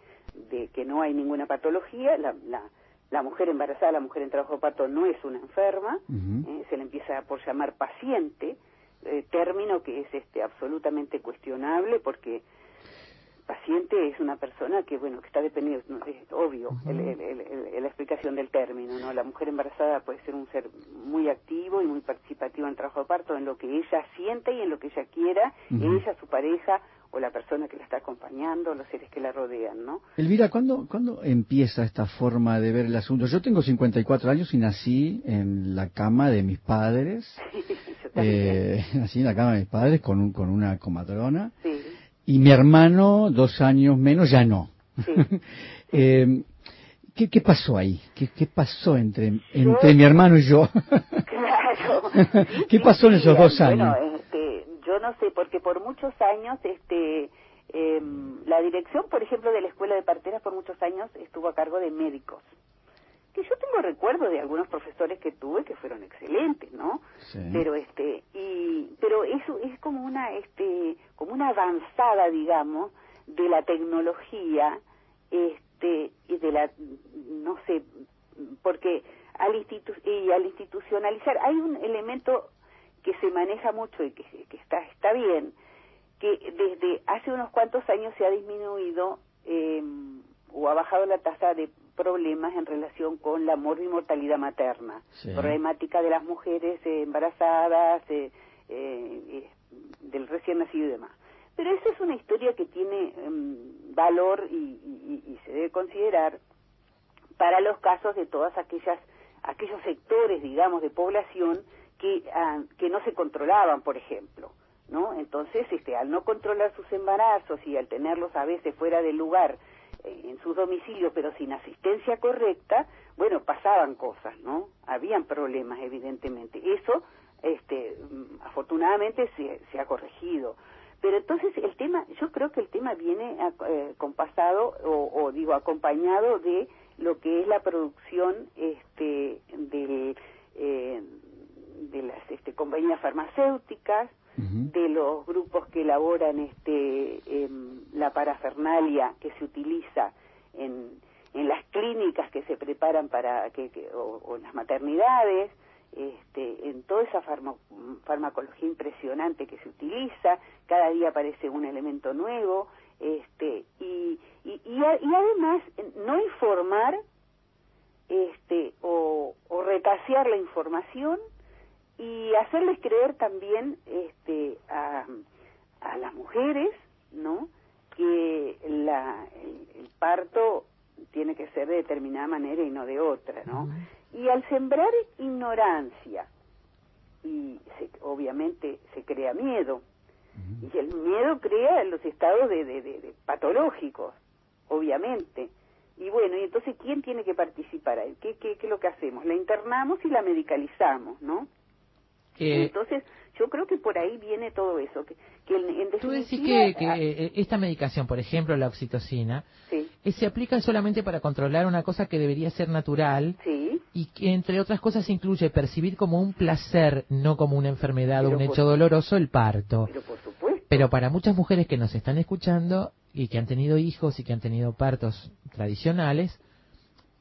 de que no hay ninguna patología, la, la, la mujer embarazada, la mujer en trabajo de parto no es una enferma, eh, se le empieza por llamar paciente, eh, término que es este absolutamente cuestionable porque paciente es una persona que bueno que está dependiendo es obvio el- el- el- el- la explicación del término no la mujer embarazada puede ser un ser muy activo y muy participativo en el trabajo de parto en lo que ella siente y en lo que ella quiera Ujú. ella su pareja o la persona que la está acompañando los seres que la rodean no Elvira, ¿cuándo, ¿cuándo empieza esta forma de ver el asunto? Yo tengo 54 años y nací en la cama de mis padres. <laughs> Eh, <laughs> nací en la cama de mis padres con, un, con una comadrona. sí Y mi hermano, dos años menos, ya no. <laughs> Eh, ¿qué, qué pasó ahí? ¿Qué, qué pasó entre, entre mi hermano y yo? <laughs> claro <laughs> ¿Qué pasó en esos dos Bueno, años? este, yo no sé, porque por muchos años, este, em, la dirección, por ejemplo, de la escuela de parteras por muchos años estuvo a cargo de médicos. Que yo tengo recuerdo de algunos profesores que tuve que fueron excelentes, ¿no? Sí. Pero este, eso es como una, este, como una avanzada, digamos, de la tecnología, este, y de la, no sé, porque al institu y al institucionalizar hay un elemento que se maneja mucho y que, que está está bien que desde hace unos cuantos años se ha disminuido eh, o ha bajado la tasa de problemas en relación con la mortalidad materna, Sí. problemática de las mujeres eh, embarazadas, eh, eh, del recién nacido y demás. Pero esa es una historia que tiene em, valor y, y- y se debe considerar para los casos de todas aquellas aquellos sectores, digamos, de población que ah, que no se controlaban, por ejemplo, ¿no? Entonces, este, al no controlar sus embarazos y al tenerlos a veces fuera del lugar eh, en sus domicilios, pero sin asistencia correcta, bueno, pasaban cosas, ¿no? Habían problemas, evidentemente. Eso, este, mm, afortunadamente, se, se ha corregido. Pero entonces el tema, yo creo que el tema viene eh, compasado o, o digo acompañado de lo que es la producción este, del, eh, de las este, compañías farmacéuticas, de los grupos que elaboran este, em, la parafernalia que se utiliza en, en las clínicas que se preparan para que, que- o, o en las maternidades, este, en toda esa farma- farmacología impresionante que se utiliza, cada día aparece un elemento nuevo, este, y, y, y, a- y además no informar este, o, o retasear la información y hacerles creer también este, a, las mujeres, ¿no? Que la, el parto tiene que ser de determinada manera y no de otra, ¿no? Y al sembrar ignorancia, y se- obviamente se crea miedo, y el miedo crea los estados de, de- de- de patológicos, obviamente. Y bueno, y entonces, ¿quién tiene que participar ahí? ¿Qué, qué, qué es lo que hacemos? La internamos y la medicalizamos, ¿no? Eh, Entonces, yo creo que por ahí viene todo eso. Que, que en, en Tú decís que, que, ah, eh, esta medicación, por ejemplo, la oxitocina, Sí. eh, se aplica solamente para controlar una cosa que debería ser natural y que, entre otras cosas, incluye percibir como un placer, no como una enfermedad o un hecho doloroso, el parto. Pero por supuesto. Pero para muchas mujeres que nos están escuchando y que han tenido hijos y que han tenido partos tradicionales,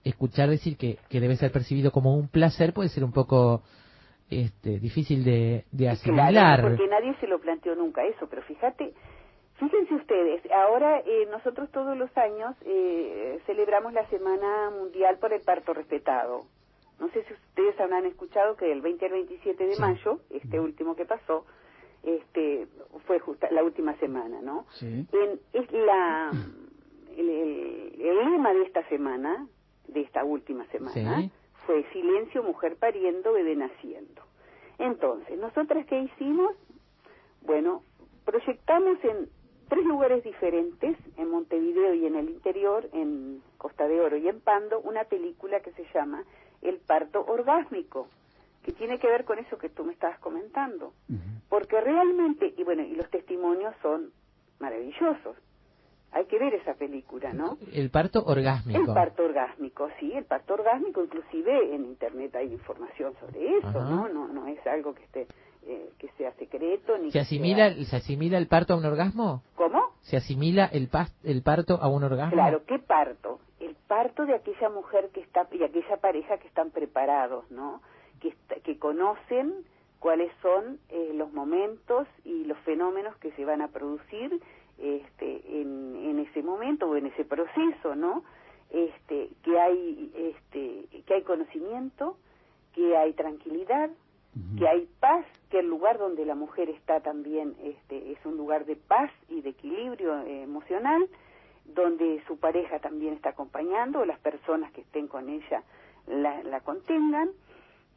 escuchar decir que, que debe ser percibido como un placer puede ser un poco este, difícil de, de asimilar. Claro, porque nadie se lo planteó nunca eso, pero fíjate, fíjense ustedes, ahora eh, nosotros todos los años eh, celebramos la Semana Mundial por el Parto Respetado. No sé si ustedes habrán escuchado que del 20 al 27 de mayo, este último que pasó, este fue justa la última semana, ¿no? Sí. En- es la el, el- el lema de esta semana, de esta última semana, Sí. Fue silencio, mujer pariendo, bebé naciendo. Entonces, nosotras qué hicimos? Bueno, proyectamos en tres lugares diferentes, en Montevideo y en el interior, en Costa de Oro y en Pando una película que se llama El parto orgásmico, que tiene que ver con eso que tú me estabas comentando. Porque realmente, y bueno, y los testimonios son maravillosos. Hay que ver esa película, ¿no? El parto orgásmico. El parto orgásmico, sí, el parto orgásmico, inclusive en internet hay información sobre eso, Ajá. ¿no? No no es algo que esté eh, que sea secreto ni ¿Se asimila, sea- ¿Se asimila el parto a un orgasmo? ¿Cómo? ¿Se asimila el, pas- el parto a un orgasmo? Claro, ¿qué parto? El parto de aquella mujer que está y aquella pareja que están preparados, ¿no? Que est- que conocen cuáles son eh, los momentos y los fenómenos que se van a producir este, en, en ese momento o en ese proceso, ¿no? Este, que hay este, que hay conocimiento, que hay tranquilidad, que hay paz, que el lugar donde la mujer está también este, es un lugar de paz y de equilibrio eh, emocional, donde su pareja también está acompañando, o las personas que estén con ella la, la contengan,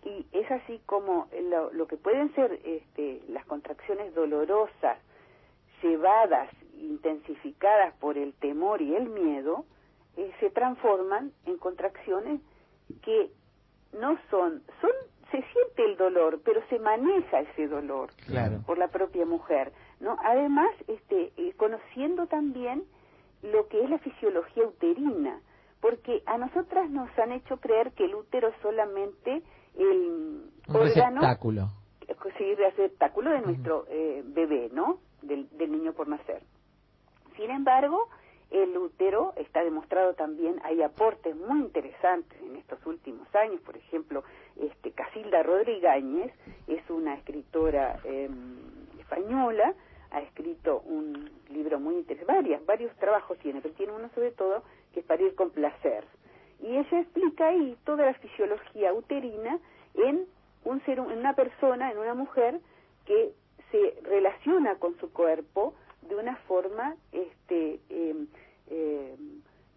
y es así como lo, lo que pueden ser este, las contracciones dolorosas, llevadas, intensificadas por el temor y el miedo, eh, se transforman en contracciones que no son, son, se siente el dolor, pero se maneja ese dolor Claro. por la propia mujer, ¿no? Además, este, eh, conociendo también lo que es la fisiología uterina, porque a nosotras nos han hecho creer que el útero es solamente el Un órgano receptáculo. sí, receptáculo de nuestro eh, bebé, ¿no? Del, del niño por nacer. Sin embargo, el útero está demostrado también, hay aportes muy interesantes en estos últimos años, por ejemplo, este Casilda Rodríguez es una escritora eh, española, ha escrito un libro muy interesante, varias, varios trabajos tiene, pero tiene uno sobre todo que es Parir con placer. Y ella explica ahí toda la fisiología uterina en un ser, en una persona, en una mujer que se relaciona con su cuerpo de una forma este eh, eh,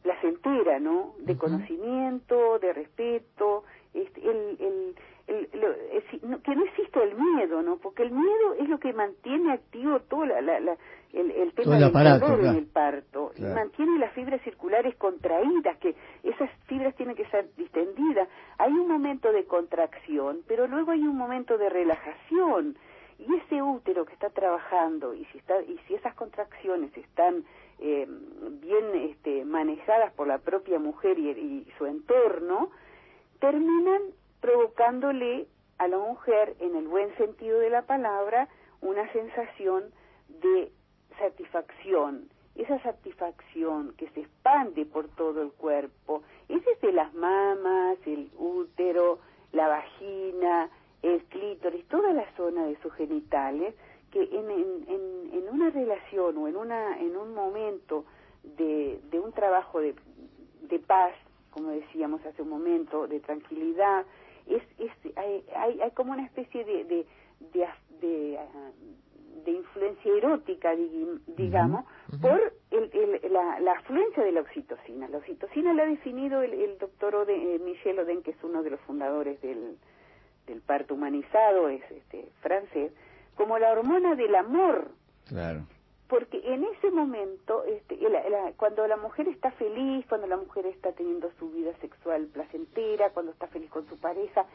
placentera, ¿no? De conocimiento, de respeto, este, el, el, el- que no existe el miedo, ¿no? Porque el miedo es lo que mantiene activo todo la, la- la- el, el tema Todo el del aparato, dolor en el parto y mantiene las fibras circulares contraídas, que esas fibras tienen que ser distendidas. Hay un momento de contracción, pero luego hay un momento de relajación. Y ese útero que está trabajando y si está y si esas contracciones están eh, bien este, manejadas por la propia mujer y, y su entorno, terminan provocándole a la mujer, en el buen sentido de la palabra, una sensación de satisfacción. Esa satisfacción que se expande por todo el cuerpo, es desde las mamas, el útero, la vagina, el clítoris, toda la zona de sus genitales, que en, en, en, una relación o en, una, en un momento de, de un trabajo de, de paz, como decíamos hace un momento, de tranquilidad, es, es, hay, hay, hay como una especie de, de, de, de, ah, influencia erótica, digamos, por el, el- la, la afluencia de la oxitocina. La oxitocina la ha definido el, el doctor Oden, eh, Michel Oden, que es uno de los fundadores del, del parto humanizado, es este, francés, como la hormona del amor, Claro. porque en ese momento, este, la- la- cuando la mujer está feliz, cuando la mujer está teniendo su vida sexual placentera, cuando está feliz con su pareja,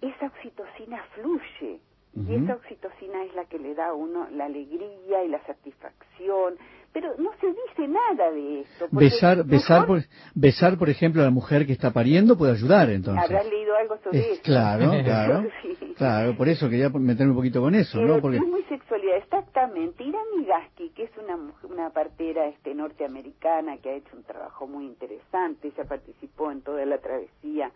esa oxitocina fluye. Y esa oxitocina es la que le da a uno la alegría y la satisfacción. Pero no se dice nada de esto. Besar, besar, mejor por, besar, por ejemplo, a la mujer que está pariendo puede ayudar, entonces. Habrás leído algo sobre Es- eso. claro, <laughs> claro. Sí. Claro, por eso quería meterme un poquito con eso, ¿no? Porque Erotismo y sexualidad, exactamente. Irani Gasky, que es una, mujer- una partera este, norteamericana que ha hecho un trabajo muy interesante, ella participó en toda la travesía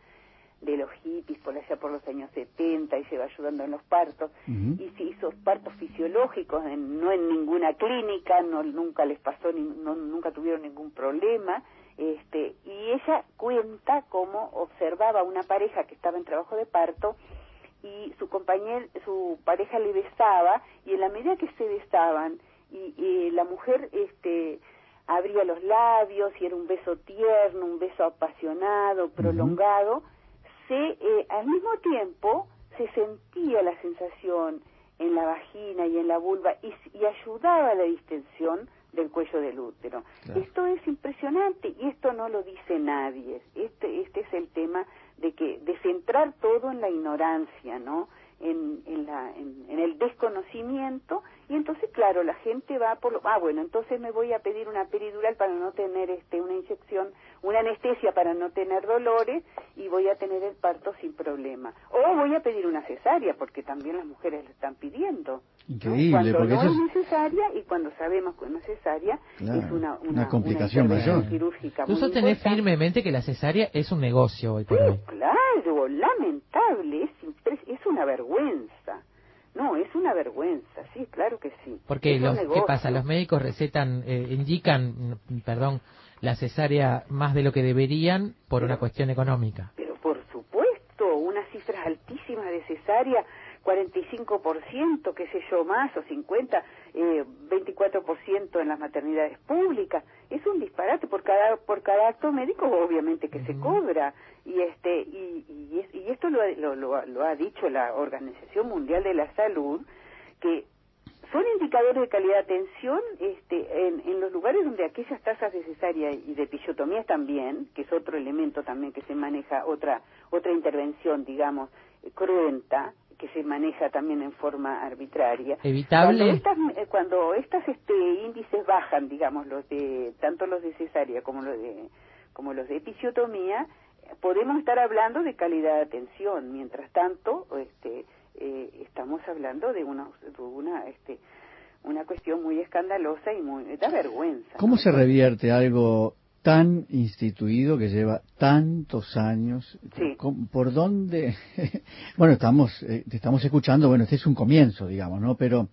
de los hippies por allá por los años 70 y lleva ayudando en los partos. Y se hizo partos fisiológicos en- no en ninguna clínica no nunca les pasó ni, no, nunca tuvieron ningún problema. Este y ella cuenta cómo observaba una pareja que estaba en trabajo de parto y su compañero su pareja le besaba y en la medida que se besaban y, y la mujer este abría los labios y era un beso tierno un beso apasionado prolongado se eh, al mismo tiempo se sentía la sensación en la vagina y en la vulva y, y ayudaba a la distensión del cuello del útero. Claro. Esto es impresionante y esto no lo dice nadie. Este, este es el tema de que de centrar todo en la ignorancia, ¿no? En, en, la, en, en el desconocimiento y entonces claro la gente va por lo ah bueno entonces me voy a pedir una peridural para no tener este una inyección una anestesia para no tener dolores y voy a tener el parto sin problema o voy a pedir una cesárea porque también las mujeres lo están pidiendo ¿no? Increíble, cuando porque no eso es es necesaria y cuando sabemos que es necesaria Claro, es una, una una, complicación mayor. quirúrgica Tú sostenés firmemente que la cesárea es un negocio hoy por hoy. Claro, lamentable, es una vergüenza. No, es una vergüenza, sí, claro que sí. Porque los, ¿qué pasa? Los médicos recetan, eh, indican, mm, perdón, la cesárea más de lo que deberían por una cuestión económica. Pero por supuesto, unas cifras altísimas de cesárea, 45%, qué sé yo, más, o 50, eh, 24% en las maternidades públicas. Es un disparate por cada por cada acto médico, obviamente que se cobra. Y este y, y, es- y esto lo, ha- lo, lo, lo ha dicho la Organización Mundial de la Salud, que son indicadores de calidad de atención este, en, en los lugares donde aquellas tasas de cesárea y de episiotomías también, que es otro elemento también que se maneja, otra, otra intervención, digamos, cruenta, que se maneja también en forma arbitraria. Evitable. Cuando estas, eh, cuando estas este, índices bajan, digamos, los de, tanto los de cesárea como los de, como los de episiotomía, podemos estar hablando de calidad de atención. Mientras tanto, este, eh, estamos hablando de una, de una, este, una cuestión muy escandalosa y muy da vergüenza. ¿Cómo ¿no? se revierte algo tan instituido que lleva tantos años? Sí. ¿Cómo- ¿Por dónde? <laughs> bueno, estamos, eh, te estamos escuchando, bueno, este es un comienzo, digamos, ¿no? Pero,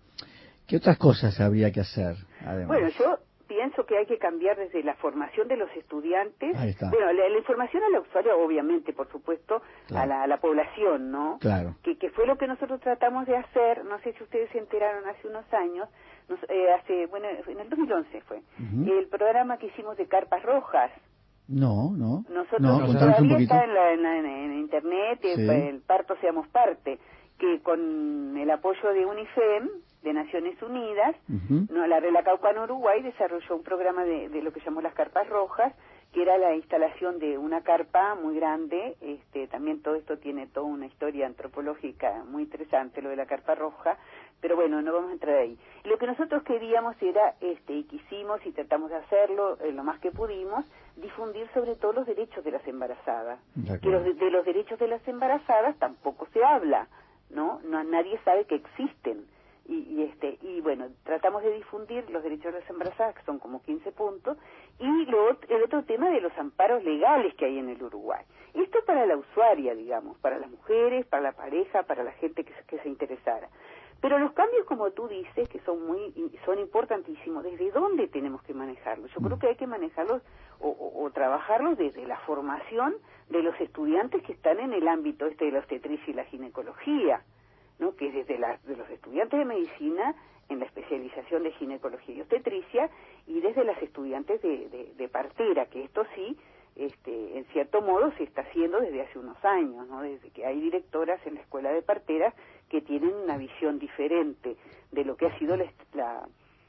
¿qué otras cosas habría que hacer, además? Bueno, yo pienso que hay que cambiar desde la formación de los estudiantes. Ahí está. Bueno, la, la información al usuario, obviamente, por supuesto, Claro. a, la, a la población, ¿no? Claro. Que, que fue lo que nosotros tratamos de hacer, no sé si ustedes se enteraron hace unos años, nos- eh, hace, bueno, en el 2011 fue, Ujú. el programa que hicimos de carpas rojas. No, no. Nosotros no, todavía está en, la- en la- en- internet, Sí. el parto seamos parte, que con el apoyo de UNIFEM, de Naciones Unidas, Ujú. no, la Rela Caucana Uruguay desarrolló un programa de, de lo que llamó las carpas rojas, que era la instalación de una carpa muy grande. Este, también todo esto tiene toda una historia antropológica muy interesante, lo de la carpa roja. Pero bueno, no vamos a entrar ahí. Lo que nosotros queríamos era, este, y quisimos y tratamos de hacerlo eh, lo más que pudimos, difundir sobre todo los derechos de las embarazadas. De Que los de los derechos de las embarazadas tampoco se habla, ¿no? no nadie sabe que existen y, y este y bueno tratamos de difundir los derechos de las embarazadas que son como 15 puntos y lo, el otro tema de los amparos legales que hay en el Uruguay. Esto para la usuaria digamos para las mujeres para la pareja para la gente que, que se interesara. Pero los cambios como tú dices que son muy son importantísimos desde dónde tenemos que manejarlos yo creo que hay que manejarlos o, o- o trabajarlos desde la formación de los estudiantes que están en el ámbito este de la obstetricia y la ginecología ¿no? que es desde la- de los estudiantes de medicina en la especialización de ginecología y obstetricia y desde las estudiantes de, de- partera, que esto sí, este, en cierto modo se está haciendo desde hace unos años, ¿no? desde que hay directoras en la escuela de parteras que tienen una visión diferente de lo que ha sido la, la,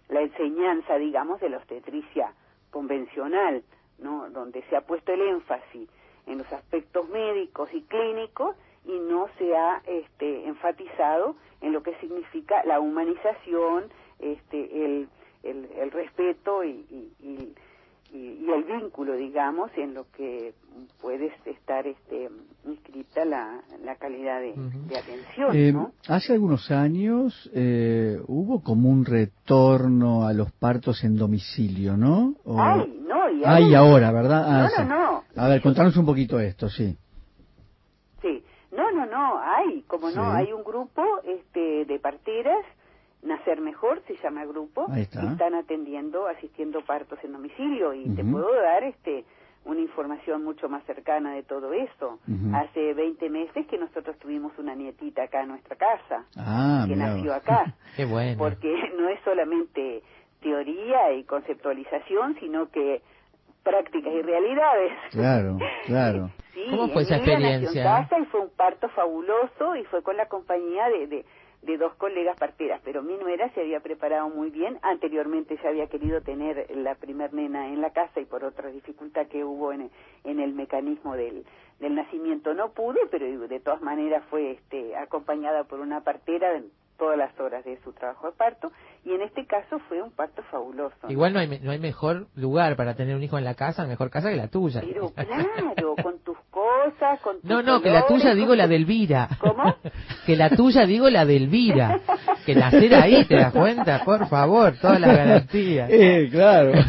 la enseñanza, digamos, de la obstetricia convencional, ¿no? donde se ha puesto el énfasis en los aspectos médicos y clínicos y no se ha este, enfatizado en lo que significa la humanización, este, el, el, el respeto y, y, y- el vínculo, digamos, en lo que puede estar este, inscrita la, la calidad de, de atención, Eh, ¿no? Hace algunos años eh, hubo como un retorno a los partos en domicilio, ¿no? O- Ay, no, y Ah, ahora- ahora, ¿verdad? Ah, No, no, no. A ver, contanos un poquito esto. Sí, no, hay, como no, hay un grupo este, de parteras, Nacer Mejor se llama grupo, Ahí está. que están atendiendo, asistiendo partos en domicilio y te puedo dar este una información mucho más cercana de todo eso. Hace 20 meses que nosotros tuvimos una nietita acá en nuestra casa, Ah, que nació vos. acá, <laughs> Qué bueno. porque <laughs> no es solamente teoría y conceptualización, sino que prácticas y realidades. Claro, claro. <laughs> Sí, ¿Cómo fue esa experiencia? casa y fue un parto fabuloso y fue con la compañía de, de, de dos colegas parteras, pero mi nuera se había preparado muy bien. Anteriormente ya había querido tener la primer nena en la casa y por otra dificultad que hubo en, en el mecanismo del, del nacimiento no pudo, pero de todas maneras fue este, acompañada por una partera todas las horas de su trabajo de parto y en este caso fue un parto fabuloso. ¿no? Igual no hay, no hay mejor lugar para tener un hijo en la casa, mejor casa que la tuya. Pero <laughs> claro, con tus cosas, con tus No, no, que la tuya digo con la de Elvira. ¿Cómo? <laughs> Que la tuya digo la de Elvira. Que nacer ahí, ¿te das cuenta? Por favor, todas las garantías. Eh, claro. <laughs>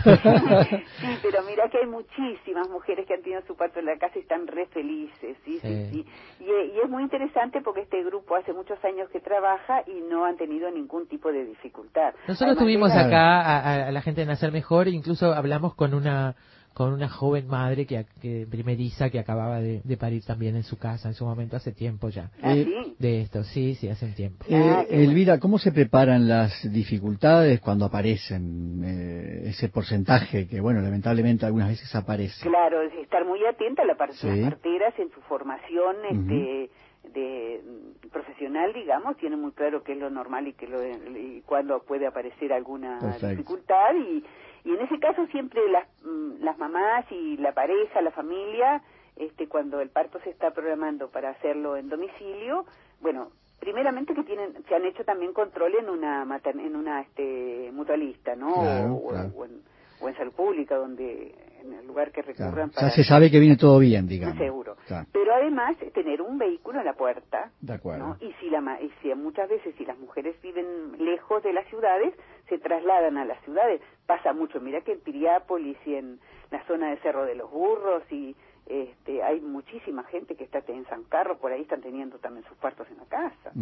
Sí, pero mira que hay muchísimas mujeres que han tenido su parto en la casa y están re felices, sí, sí, Sí. sí. Y, y es muy interesante porque este grupo hace muchos años que trabaja y no han tenido ningún tipo de dificultad. Nosotros Además, tuvimos acá a, a- la gente de Nacer Mejor, incluso hablamos con una con una joven madre que, que primeriza que acababa de, de parir también en su casa en su momento hace tiempo ya ¿Ah, Eh, sí? de esto sí sí hace un tiempo Eh, Ah, qué Elvira, ¿cómo se preparan las dificultades cuando aparecen eh, ese porcentaje que, bueno, lamentablemente algunas veces aparece? Claro, es estar muy atenta a la parte Sí. las parteras en su formación este, de mm, profesional, digamos, tienen muy claro qué es lo normal y, qué lo, y cuándo puede aparecer alguna Perfecto. dificultad y, y en ese caso siempre las, mm, las mamás y la pareja, la familia, este, cuando el parto se está programando para hacerlo en domicilio, bueno, primeramente que tienen, se han hecho también control en una en una este, mutualista, ¿no? Claro, o, claro. o en, o en salud pública, donde en el lugar que Claro. recurran Ya para se sabe que viene todo bien, digamos. seguro. Claro. Pero además tener un vehículo en la puerta, De acuerdo. ¿no? Y si la y si muchas veces si las mujeres viven lejos de las ciudades, se trasladan a las ciudades. Pasa mucho, mira que en Piriápolis y en la zona de Cerro de los Burros y este, hay muchísima gente que está en San Carlos, por ahí están teniendo también sus partos en la casa.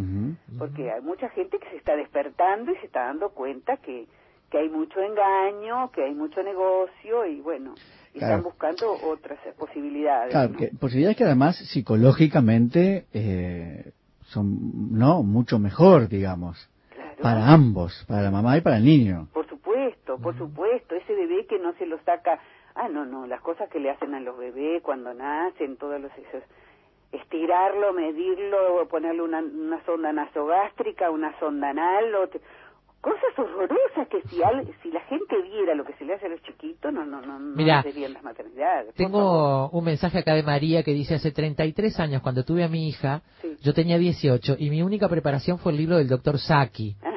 Porque hay mucha gente que se está despertando y se está dando cuenta que, que hay mucho engaño, que hay mucho negocio y bueno, y Claro. están buscando otras posibilidades. Claro, ¿no? que posibilidades que además psicológicamente eh, son, no, mucho mejor, digamos, Claro. para ambos, para la mamá y para el niño. Por supuesto, por supuesto, ese bebé que no se lo saca, ah, no, no, las cosas que le hacen a los bebés cuando nacen, todos los esos, estirarlo, medirlo, ponerle una, una sonda nasogástrica, una sonda anal, o te- cosas horrorosas que si al- si la gente viera lo que se le hace a los chiquitos, no, no, no, no Mirá, serían las maternidades. Tengo un mensaje acá de María que dice, hace 33 años cuando tuve a mi hija, Sí. yo tenía 18 y mi única preparación fue el libro del doctor Saki. Ah.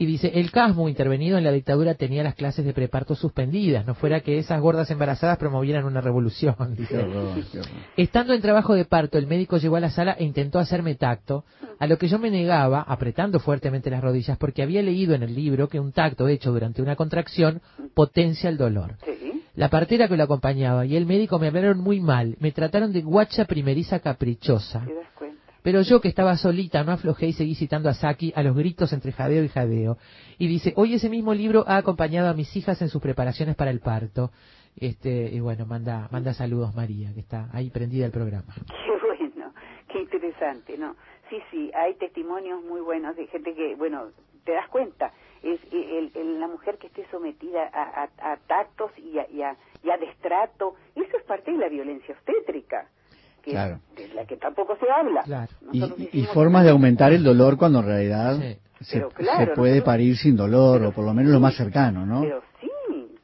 Y dice, el CASMU intervenido en la dictadura tenía las clases de preparto suspendidas, no fuera que esas gordas embarazadas promovieran una revolución. <laughs> dice. Qué horror, qué horror. Estando en trabajo de parto, el médico llegó a la sala e intentó hacerme tacto, a lo que yo me negaba, apretando fuertemente las rodillas, porque había leído en el libro que un tacto hecho durante una contracción potencia el dolor. Sí. La partera que lo acompañaba y el médico me hablaron muy mal, me trataron de guacha primeriza caprichosa. ¿Te das cuenta? Pero yo que estaba solita no aflojé y seguí citando a Saki a los gritos entre jadeo y jadeo. Y dice, hoy ese mismo libro ha acompañado a mis hijas en sus preparaciones para el parto. Este, y bueno, manda, manda saludos María, que está ahí prendida el programa. <laughs> Qué bueno, qué interesante, ¿no? Sí, sí, hay testimonios muy buenos de gente que, bueno, te das cuenta, es el, el- la mujer que esté sometida a, a- a tactos y a, y, y a destrato, eso es parte de la violencia obstétrica, que Claro. de la que tampoco se habla. Claro. Y, formas de aumentar el dolor cuando en realidad Sí. se, Pero claro, se puede nosotros- parir sin dolor, pero o por lo menos lo más cercano, ¿no? Pero sí,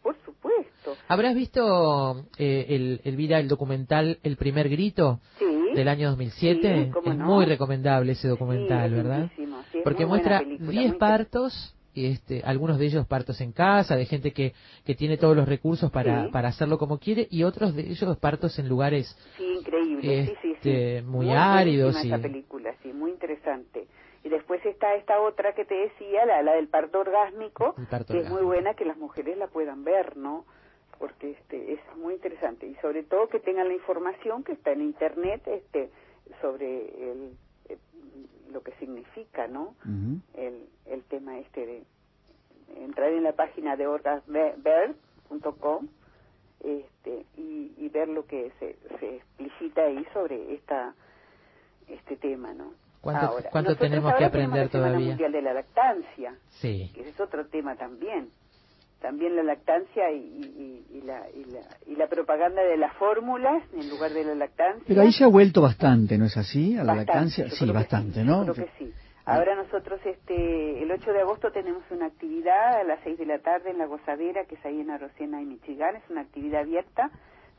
por supuesto. ¿Habrás visto, eh, el, Elvira, el documental El primer grito Sí. del año 2007? Sí, cómo es no. muy recomendable ese documental, Sí, es ¿verdad? es Porque muestra película, 10 muy partos, este, algunos de ellos partos en casa, de gente que, que tiene todos los recursos para, Sí. para hacerlo como quiere, y otros de ellos partos en lugares Sí, increíble, sí, sí, sí. Este, muy buenísima áridos esa y- película, sí, muy interesante. Y después está esta otra que te decía, la, la del parto orgásmico, parto que es muy buena que las mujeres la puedan ver, ¿no? Porque este es muy interesante y sobre todo que tengan la información que está en internet este sobre el, eh, lo que significa, ¿no? El, el tema este de entrar en la página de orgasbird.com este, y, y ver lo que se, se explicita ahí sobre esta este tema, ¿no? ¿Cuánto- Ahora, cuánto tenemos que ahora tenemos aprender la todavía? Mundial de la Lactancia, Sí. que ese es otro tema también. También la lactancia y, y- y la, y, la, y la propaganda de las fórmulas en lugar de la lactancia. Pero ahí se ha vuelto bastante, ¿no es así? A la Bastante, lactancia. Sí, bastante, sí, ¿no? creo que sí. Ahora nosotros, este, el 8 de agosto tenemos una actividad a las 6 de la tarde en La Gozadera, que es ahí en Arocena y Michigan. Es una actividad abierta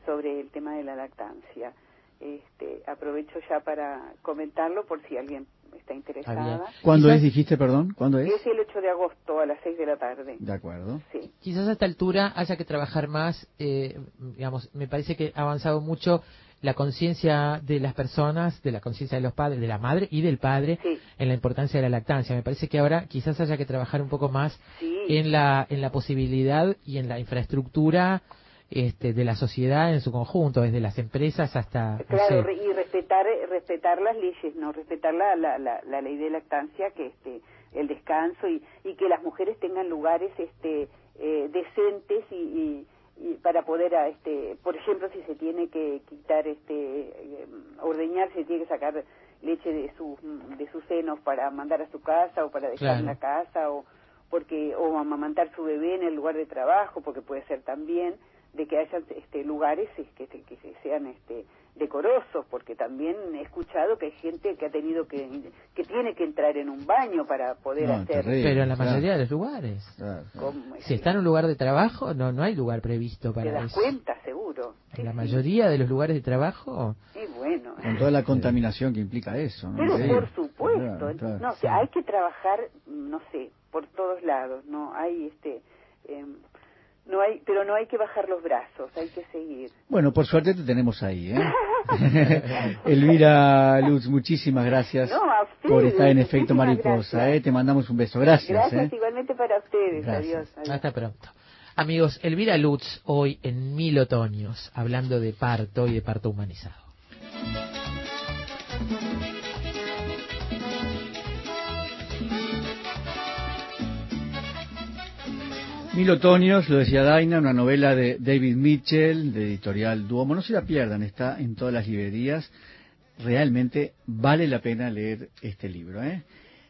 sobre el tema de la lactancia. Este, aprovecho ya para comentarlo por si alguien está interesada. ¿Cuándo Quizás- es, dijiste, perdón? ¿Cuándo es? Es el 8 de agosto a las 6 de la tarde. De acuerdo. Sí. Quizás a esta altura haya que trabajar más, eh, digamos, me parece que ha avanzado mucho la conciencia de las personas, de la conciencia de los padres, de la madre y del padre Sí. en la importancia de la lactancia. Me parece que ahora quizás haya que trabajar un poco más Sí. en la en la posibilidad y en la infraestructura este, de la sociedad en su conjunto, desde las empresas hasta no Claro, sé, y respetar respetar las leyes, no respetar la, la, la, la ley de lactancia, que este el descanso y, y que las mujeres tengan lugares este eh, decentes y, y, y para poder a, este por ejemplo si se tiene que quitar este eh, ordeñar se tiene que sacar leche de sus de sus senos para mandar a su casa o para dejar en la casa o porque o amamantar su bebé en el lugar de trabajo porque puede ser también de que haya este lugares es, que, se- que se- sean este decorosos porque también he escuchado que hay gente que ha tenido que que tiene que entrar en un baño para poder No, hacer terrible. pero en la claro. mayoría de los lugares. Claro, claro. como- Si está en un lugar de trabajo, no no hay lugar previsto te para das eso. cuenta seguro Sí, En la sí. mayoría de los lugares de trabajo, y bueno Con toda la contaminación que implica eso, ¿no? pero Sí. por supuesto Claro, claro. no o sea, hay que trabajar no sé por todos lados no hay este em, no hay pero no hay que bajar los brazos hay que seguir Bueno, por suerte te tenemos ahí, ¿eh? <laughs> Elvira Lutz, muchísimas gracias No, a ustedes, por estar en Efecto Mariposa. ¿eh? Te mandamos un beso. Gracias, gracias ¿eh? igualmente para ustedes adiós, adiós. hasta pronto. Amigos, Elvira Lutz hoy en Mil Otoños, hablando de parto y de parto humanizado. Mil Otoños, lo decía Daina, una novela de David Mitchell, de editorial Duomo. No se la pierdan, está en todas las librerías. Realmente vale la pena leer este libro, ¿eh?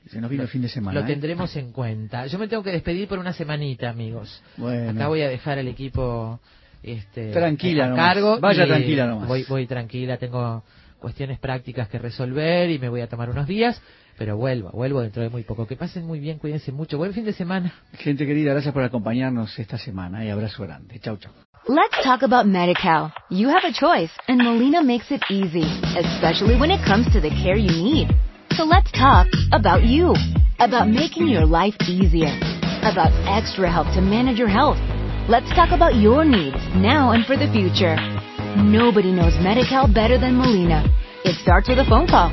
Se nos vino el fin de semana. Lo ¿eh? tendremos en cuenta. Yo me tengo que despedir por una semanita, amigos. Bueno. Acá voy a dejar al equipo este, Tranquila a nomás. cargo. Vaya y tranquila nomás. Voy, voy tranquila, tengo cuestiones prácticas que resolver y me voy a tomar unos días, pero vuelvo, vuelvo dentro de muy poco. Que pasen muy bien, cuídense mucho. Buen fin de semana. Gente querida, gracias por acompañarnos esta semana y abrazo grande. Chau, chau. Let's talk about MediCal. You have a choice, and Molina makes it easy, especially when it comes to the care you need. So let's talk about you, about making your life easier, about extra help to manage your health. Let's talk about your needs now and for the future. Nobody knows MediCal better than Molina. It starts with a phone call.